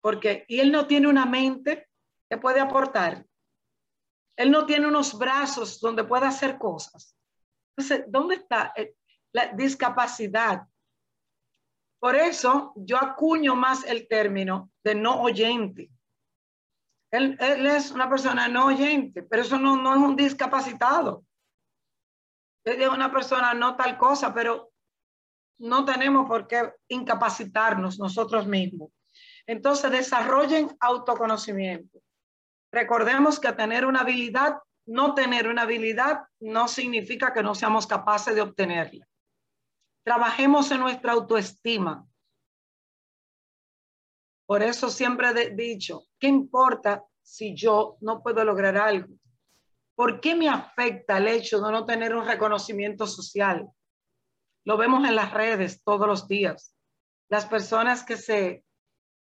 porque y él no tiene una mente que puede aportar. Él no tiene unos brazos donde pueda hacer cosas. Entonces, ¿dónde está eh, la discapacidad? Por eso yo acuño más el término de no oyente. Él, es una persona no oyente, pero eso no, no es un discapacitado. Él es una persona no tal cosa, pero no tenemos por qué incapacitarnos nosotros mismos. Entonces, desarrollen autoconocimiento. Recordemos que tener una habilidad, no tener una habilidad, no significa que no seamos capaces de obtenerla. Trabajemos en nuestra autoestima. Por eso siempre he dicho, ¿qué importa si yo no puedo lograr algo? ¿Por qué me afecta el hecho de no tener un reconocimiento social? Lo vemos en las redes todos los días. Las personas que se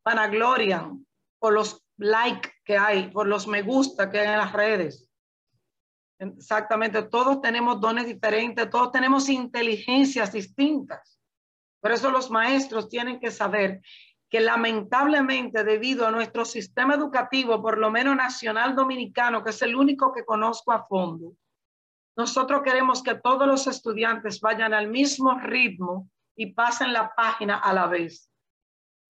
vanaglorian por los likes que hay, por los me gusta que hay en las redes. Exactamente, todos tenemos dones diferentes, todos tenemos inteligencias distintas. Por eso los maestros tienen que saber que lamentablemente debido a nuestro sistema educativo, por lo menos nacional dominicano, que es el único que conozco a fondo, nosotros queremos que todos los estudiantes vayan al mismo ritmo y pasen la página a la vez.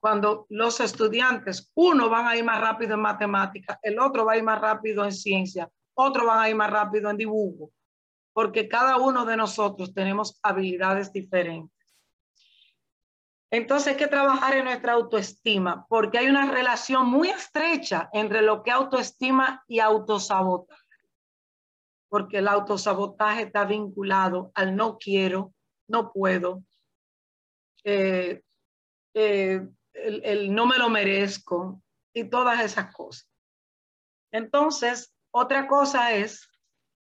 Cuando los estudiantes, uno van a ir más rápido en matemática, el otro va a ir más rápido en ciencia, otro va a ir más rápido en dibujo, porque cada uno de nosotros tenemos habilidades diferentes. Entonces hay que trabajar en nuestra autoestima porque hay una relación muy estrecha entre lo que autoestima y autosabotaje. Porque el autosabotaje está vinculado al no quiero, no puedo, eh, eh, el no me lo merezco y todas esas cosas. Entonces, otra cosa es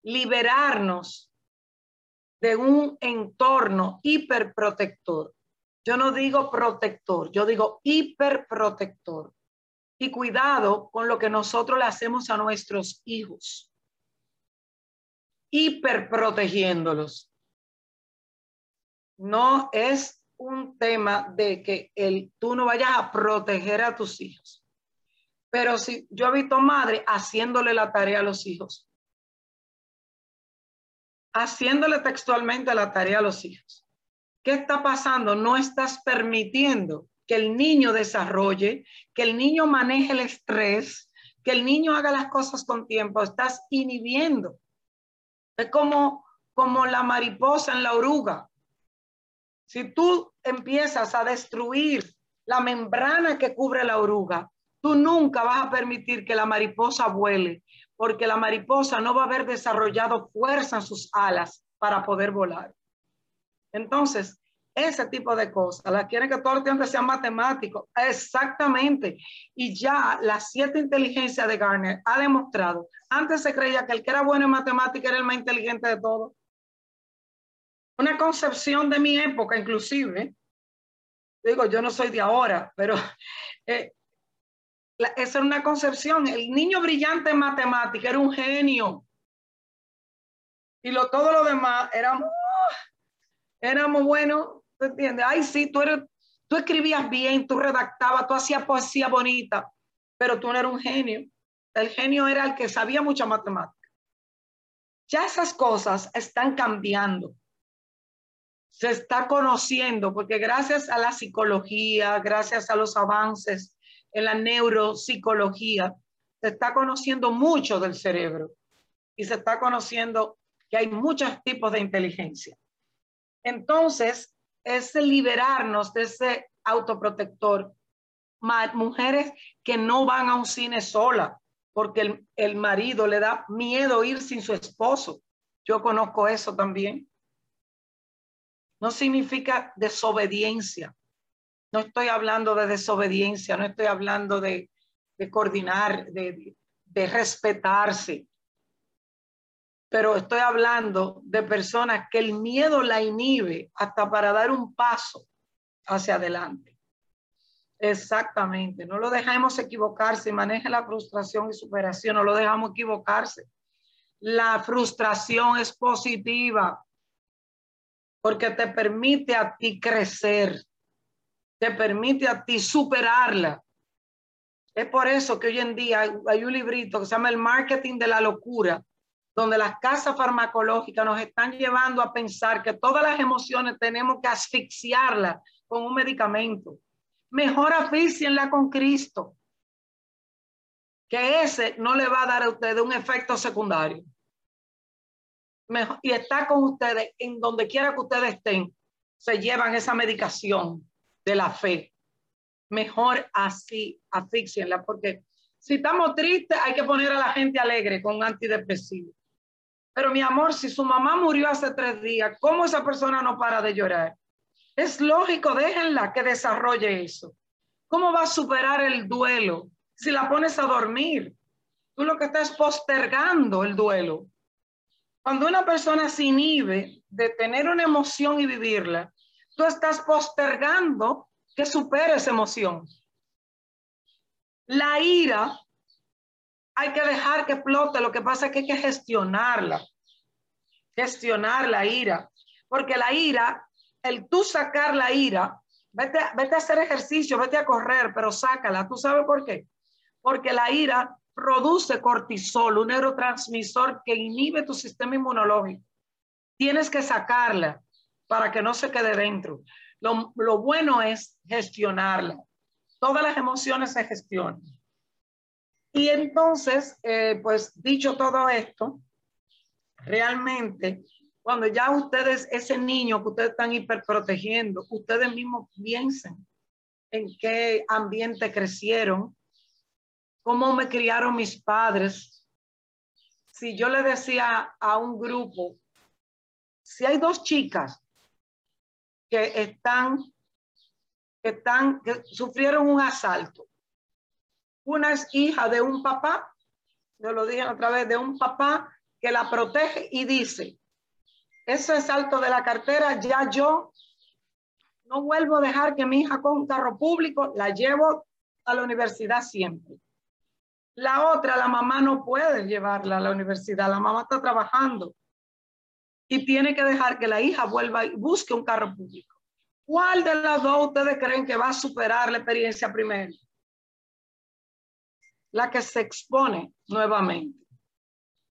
liberarnos de un entorno hiperprotector. Yo no digo protector, yo digo hiperprotector. Y cuidado con lo que nosotros le hacemos a nuestros hijos. Hiperprotegiéndolos. No es un tema de que el, tú no vayas a proteger a tus hijos. Pero si yo he visto madre haciéndole la tarea a los hijos, haciéndole textualmente la tarea a los hijos. ¿Qué está pasando? No estás permitiendo que el niño desarrolle, que el niño maneje el estrés, que el niño haga las cosas con tiempo. Estás inhibiendo. Es como, como la mariposa en la oruga. Si tú empiezas a destruir la membrana que cubre la oruga, tú nunca vas a permitir que la mariposa vuele, porque la mariposa no va a haber desarrollado fuerza en sus alas para poder volar. Entonces, ese tipo de cosas, la quieren que todos los tiempos sean matemáticos. Exactamente. Y ya la siete inteligencia de Garner ha demostrado, antes se creía que el que era bueno en matemática era el más inteligente de todos. Una concepción de mi época, inclusive, digo, yo no soy de ahora, pero (laughs) eh, esa era una concepción. El niño brillante en matemática era un genio. Y lo, todo lo demás éramos, éramos buenos, ¿te entiendes? Ay, sí, tú, eres, tú escribías bien, tú redactabas, tú hacías poesía bonita, pero tú no eras un genio. El genio era el que sabía mucha matemática. Ya esas cosas están cambiando. Se está conociendo, porque gracias a la psicología, gracias a los avances en la neuropsicología, se está conociendo mucho del cerebro y se está conociendo que hay muchos tipos de inteligencia. Entonces, es liberarnos de ese autoprotector. Mujeres que no van a un cine sola porque el, el marido le da miedo ir sin su esposo. Yo conozco eso también. No significa desobediencia. No estoy hablando de desobediencia, no estoy hablando de, coordinar, de, respetarse, pero estoy hablando de personas que el miedo la inhibe hasta para dar un paso hacia adelante. Exactamente, no lo dejamos equivocarse, maneja la frustración y superación, no lo dejamos equivocarse. La frustración es positiva porque te permite a ti crecer, te permite a ti superarla. Es por eso que hoy en día hay, un librito que se llama El Marketing de la Locura, donde las casas farmacológicas nos están llevando a pensar que todas las emociones tenemos que asfixiarlas con un medicamento. Mejor asfixienla con Cristo, que ese no le va a dar a ustedes un efecto secundario. Y está con ustedes en donde quiera que ustedes estén, se llevan esa medicación de la fe. Mejor así, asfixienla, porque si estamos tristes hay que poner a la gente alegre con antidepresivo. Pero mi amor, si su mamá murió hace tres días, ¿cómo esa persona no para de llorar? Es lógico, déjenla que desarrolle eso. ¿Cómo va a superar el duelo si la pones a dormir? Tú lo que estás postergando el duelo. Cuando una persona se inhibe de tener una emoción y vivirla, tú estás postergando que supere esa emoción. La ira hay que dejar que explote, lo que pasa es que hay que gestionarla, gestionar la ira, porque la ira, el tú sacar la ira, vete, vete a hacer ejercicio, vete a correr, pero sácala. ¿Tú sabes por qué? Porque la ira produce cortisol, un neurotransmisor que inhibe tu sistema inmunológico. Tienes que sacarla para que no se quede dentro. Lo, bueno es gestionarla. Todas las emociones se gestionan. Y entonces, eh, pues dicho todo esto, realmente, cuando ya ustedes, ese niño que ustedes están hiperprotegiendo, ustedes mismos piensen en qué ambiente crecieron, cómo me criaron mis padres. Si yo le decía a un grupo, si hay dos chicas que están, que están, que sufrieron un asalto. Una es hija de un papá yo lo dije a través de un papá que la protege y dice, ese salto de la cartera, ya yo no vuelvo a dejar que mi hija con un carro público, la llevo a la universidad siempre. La otra, la mamá no puede llevarla a la universidad, la mamá está trabajando y tiene que dejar que la hija vuelva y busque un carro público. ¿Cuál de las dos ustedes creen que va a superar la experiencia primero? La que se expone nuevamente,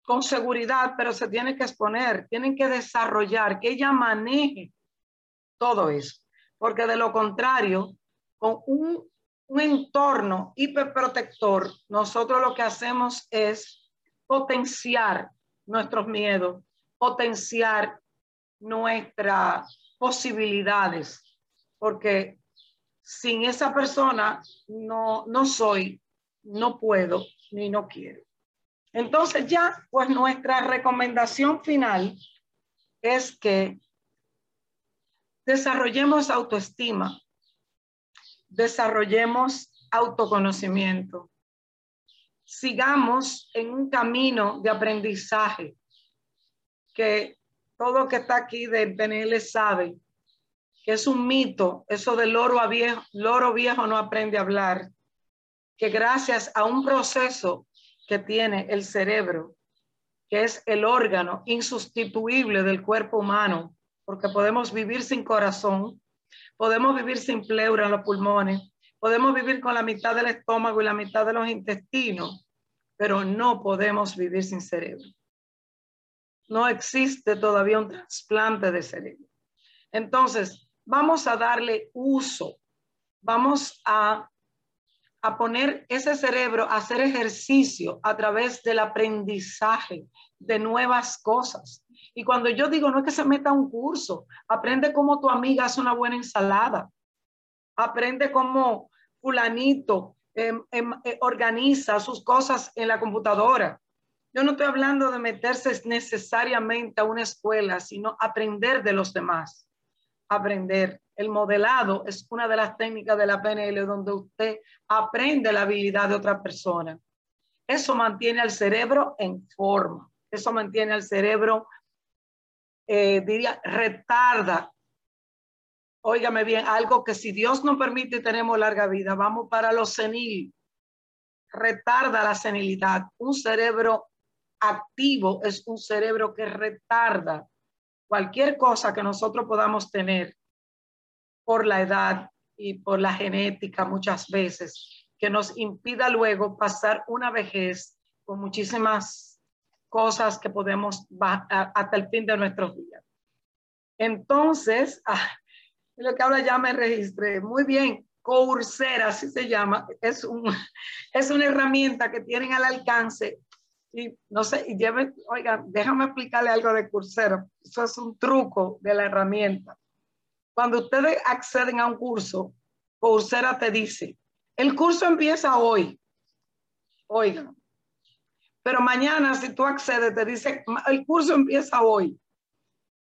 con seguridad, pero se tiene que exponer, tienen que desarrollar, que ella maneje todo eso, porque de lo contrario, con un, un entorno hiperprotector, nosotros lo que hacemos es potenciar nuestros miedos, potenciar nuestras posibilidades, porque sin esa persona no, no soy, no puedo, ni no quiero. Entonces ya, pues nuestra recomendación final es que desarrollemos autoestima, desarrollemos autoconocimiento, sigamos en un camino de aprendizaje que todo que está aquí de PNL sabe que es un mito, eso del loro, viejo, loro viejo no aprende a hablar, que gracias a un proceso que tiene el cerebro, que es el órgano insustituible del cuerpo humano, porque podemos vivir sin corazón, podemos vivir sin pleura en los pulmones, podemos vivir con la mitad del estómago y la mitad de los intestinos, pero no podemos vivir sin cerebro no existe todavía un trasplante de cerebro. Entonces, vamos a darle uso, vamos a, a poner ese cerebro a hacer ejercicio a través del aprendizaje de nuevas cosas. Y cuando yo digo, no es que se meta un curso, aprende cómo tu amiga hace una buena ensalada, aprende cómo fulanito em, em, eh, organiza sus cosas en la computadora, yo no estoy hablando de meterse necesariamente a una escuela, sino aprender de los demás. Aprender. El modelado es una de las técnicas de la PNL donde usted aprende la habilidad de otra persona. Eso mantiene al cerebro en forma. Eso mantiene al cerebro, eh, diría, retarda. Óigame bien, algo que si Dios nos permite tenemos larga vida, vamos para lo senil. Retarda la senilidad. Un cerebro activo es un cerebro que retarda cualquier cosa que nosotros podamos tener por la edad y por la genética muchas veces, que nos impida luego pasar una vejez con muchísimas cosas que podemos hasta el fin de nuestros días. Entonces, (laughs) ah, lo que ahora ya me registré. Muy bien, Coursera, así se llama, es, un, (laughs) es una herramienta que tienen al alcance no sé, y lleve, oiga, déjame explicarle algo de Coursera. Eso es un truco de la herramienta. Cuando ustedes acceden a un curso, Coursera te dice, el curso empieza hoy. Oiga, pero mañana si tú accedes te dice, el curso empieza hoy.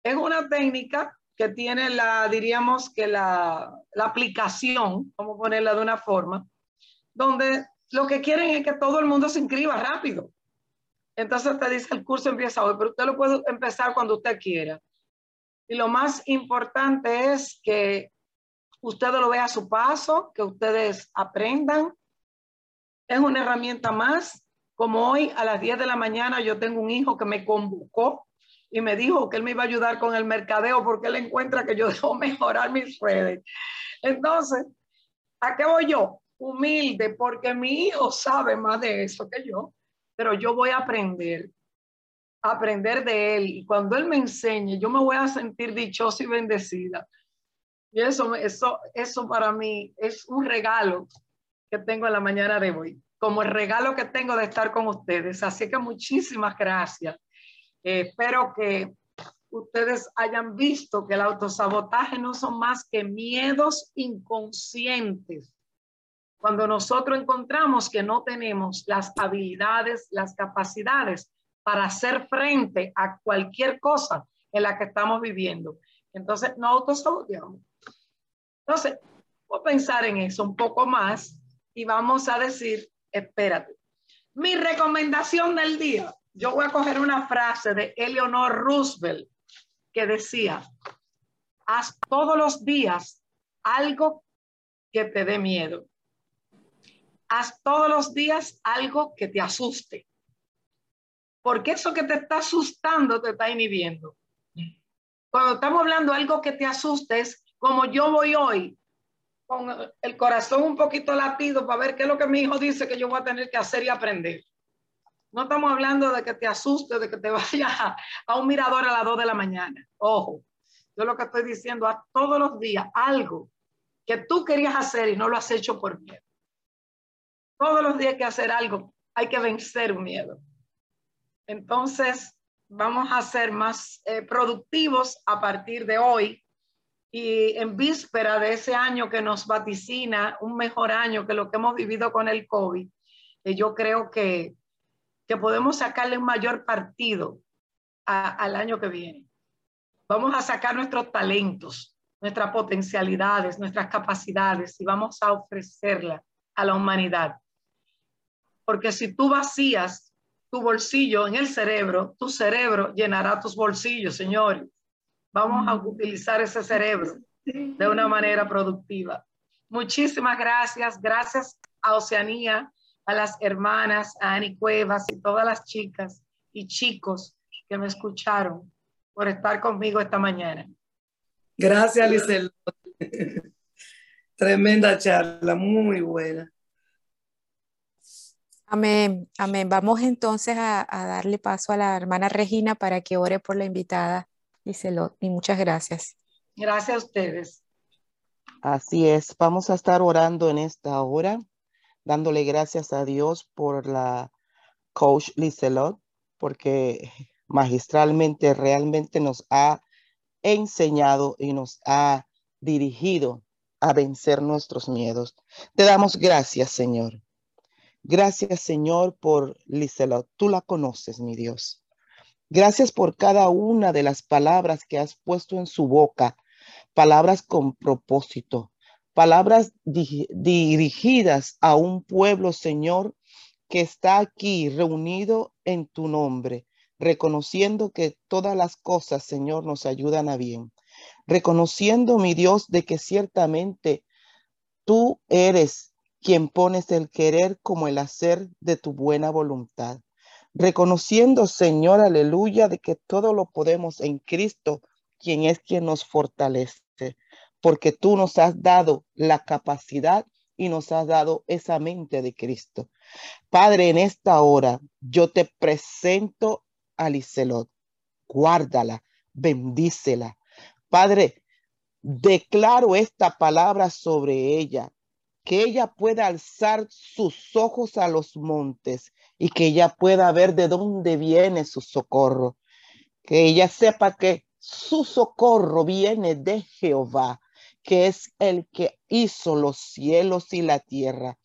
Es una técnica que tiene la, diríamos que la, la aplicación, vamos a ponerla de una forma, donde lo que quieren es que todo el mundo se inscriba rápido. Entonces te dice el curso empieza hoy, pero usted lo puede empezar cuando usted quiera. Y lo más importante es que usted lo vea a su paso, que ustedes aprendan. Es una herramienta más. Como hoy a las 10 de la mañana yo tengo un hijo que me convocó y me dijo que él me iba a ayudar con el mercadeo porque él encuentra que yo (laughs) debo mejorar mis redes. Entonces, ¿a qué voy yo? Humilde, porque mi hijo sabe más de eso que yo pero yo voy a aprender, aprender de él. Y cuando él me enseñe, yo me voy a sentir dichosa y bendecida. Y eso, eso, eso para mí es un regalo que tengo en la mañana de hoy, como el regalo que tengo de estar con ustedes. Así que muchísimas gracias. Eh, espero que ustedes hayan visto que el autosabotaje no son más que miedos inconscientes cuando nosotros encontramos que no tenemos las habilidades, las capacidades para hacer frente a cualquier cosa en la que estamos viviendo. Entonces, no autosaboteamos. Entonces, voy a pensar en eso un poco más y vamos a decir, espérate, Mi recomendación del día, yo voy a coger una frase de Eleanor Roosevelt que decía, haz todos los días algo que te dé miedo. Haz todos los días algo que te asuste. Porque eso que te está asustando te está inhibiendo. Cuando estamos hablando de algo que te asuste, es como yo voy hoy, con el corazón un poquito latido para ver qué es lo que mi hijo dice que yo voy a tener que hacer y aprender. No estamos hablando de que te asuste, de que te (laughs) vayas a, un mirador a las 2 de la mañana. Ojo, yo lo que estoy diciendo a todos los días, algo que tú querías hacer y no lo has hecho por miedo. Todos los días hay que hacer algo, hay que vencer un miedo. Entonces, vamos a ser más eh, productivos a partir de hoy y en víspera de ese año que nos vaticina un mejor año que lo que hemos vivido con el COVID, eh, yo creo que, que podemos sacarle un mayor partido al año que viene. Vamos a sacar nuestros talentos, nuestras potencialidades, nuestras capacidades y vamos a ofrecerla a la humanidad. Porque si tú vacías tu bolsillo en el cerebro, tu cerebro llenará tus bolsillos, señores vamos a utilizar ese cerebro de una manera productiva. Muchísimas gracias. Gracias a Oceanía, a las hermanas, a Ani Cuevas y todas las chicas y chicos que me escucharon por estar conmigo esta mañana. Gracias, Lisel. (laughs) Tremenda charla, muy buena. Amén, amén. Vamos entonces a, a darle paso a la hermana Regina para que ore por la invitada y muchas gracias. Gracias a ustedes. Así es, vamos a estar orando en esta hora, dándole gracias a Dios por la coach Liselot, porque magistralmente realmente nos ha enseñado y nos ha dirigido a vencer nuestros miedos. Te damos gracias, Señor. Gracias, Señor, por Liselot. Tú la conoces, mi Dios. Gracias por cada una de las palabras que has puesto en su boca, palabras con propósito, palabras dirigidas a un pueblo, Señor, que está aquí reunido en tu nombre, reconociendo que todas las cosas, Señor, nos ayudan a bien, reconociendo, mi Dios, de que ciertamente tú eres quien pones el querer como el hacer de tu buena voluntad reconociendo, Señor, aleluya, de que todo lo podemos en Cristo, quien es quien nos fortalece, porque tú nos has dado la capacidad y nos has dado esa mente de Cristo. Padre, en esta hora yo te presento a Liselot, guárdala, bendícela. Padre, declaro esta palabra sobre ella, que ella pueda alzar sus ojos a los montes y que ella pueda ver de dónde viene su socorro. Que ella sepa que su socorro viene de Jehová, que es el que hizo los cielos y la tierra.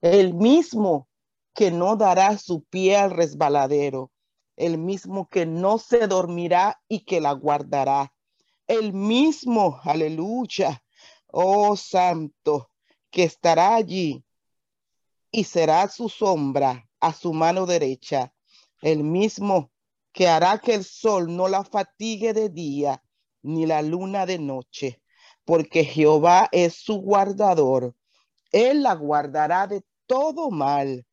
El mismo que no dará su pie al resbaladero, el mismo que no se dormirá y que la guardará. El mismo, aleluya, oh santo, que estará allí y será su sombra a su mano derecha, el mismo que hará que el sol no la fatigue de día, ni la luna de noche, porque Jehová es su guardador. Él la guardará de todo mal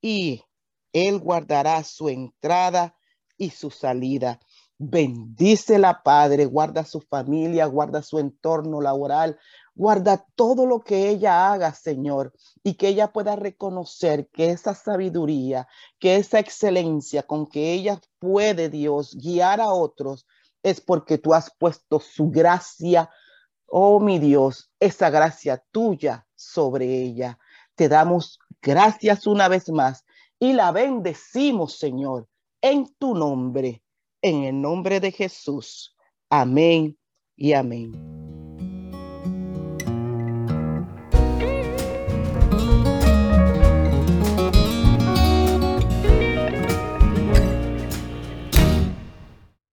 y él guardará su entrada y su salida. Bendícela, Padre, guarda su familia, guarda su entorno laboral, Guarda todo lo que ella haga, Señor, y que ella pueda reconocer que esa sabiduría, que esa excelencia con que ella puede, Dios, guiar a otros, es porque tú has puesto su gracia, oh mi Dios, esa gracia tuya sobre ella. Te damos gracias una vez más y la bendecimos, Señor, en tu nombre, en el nombre de Jesús. Amén y amén.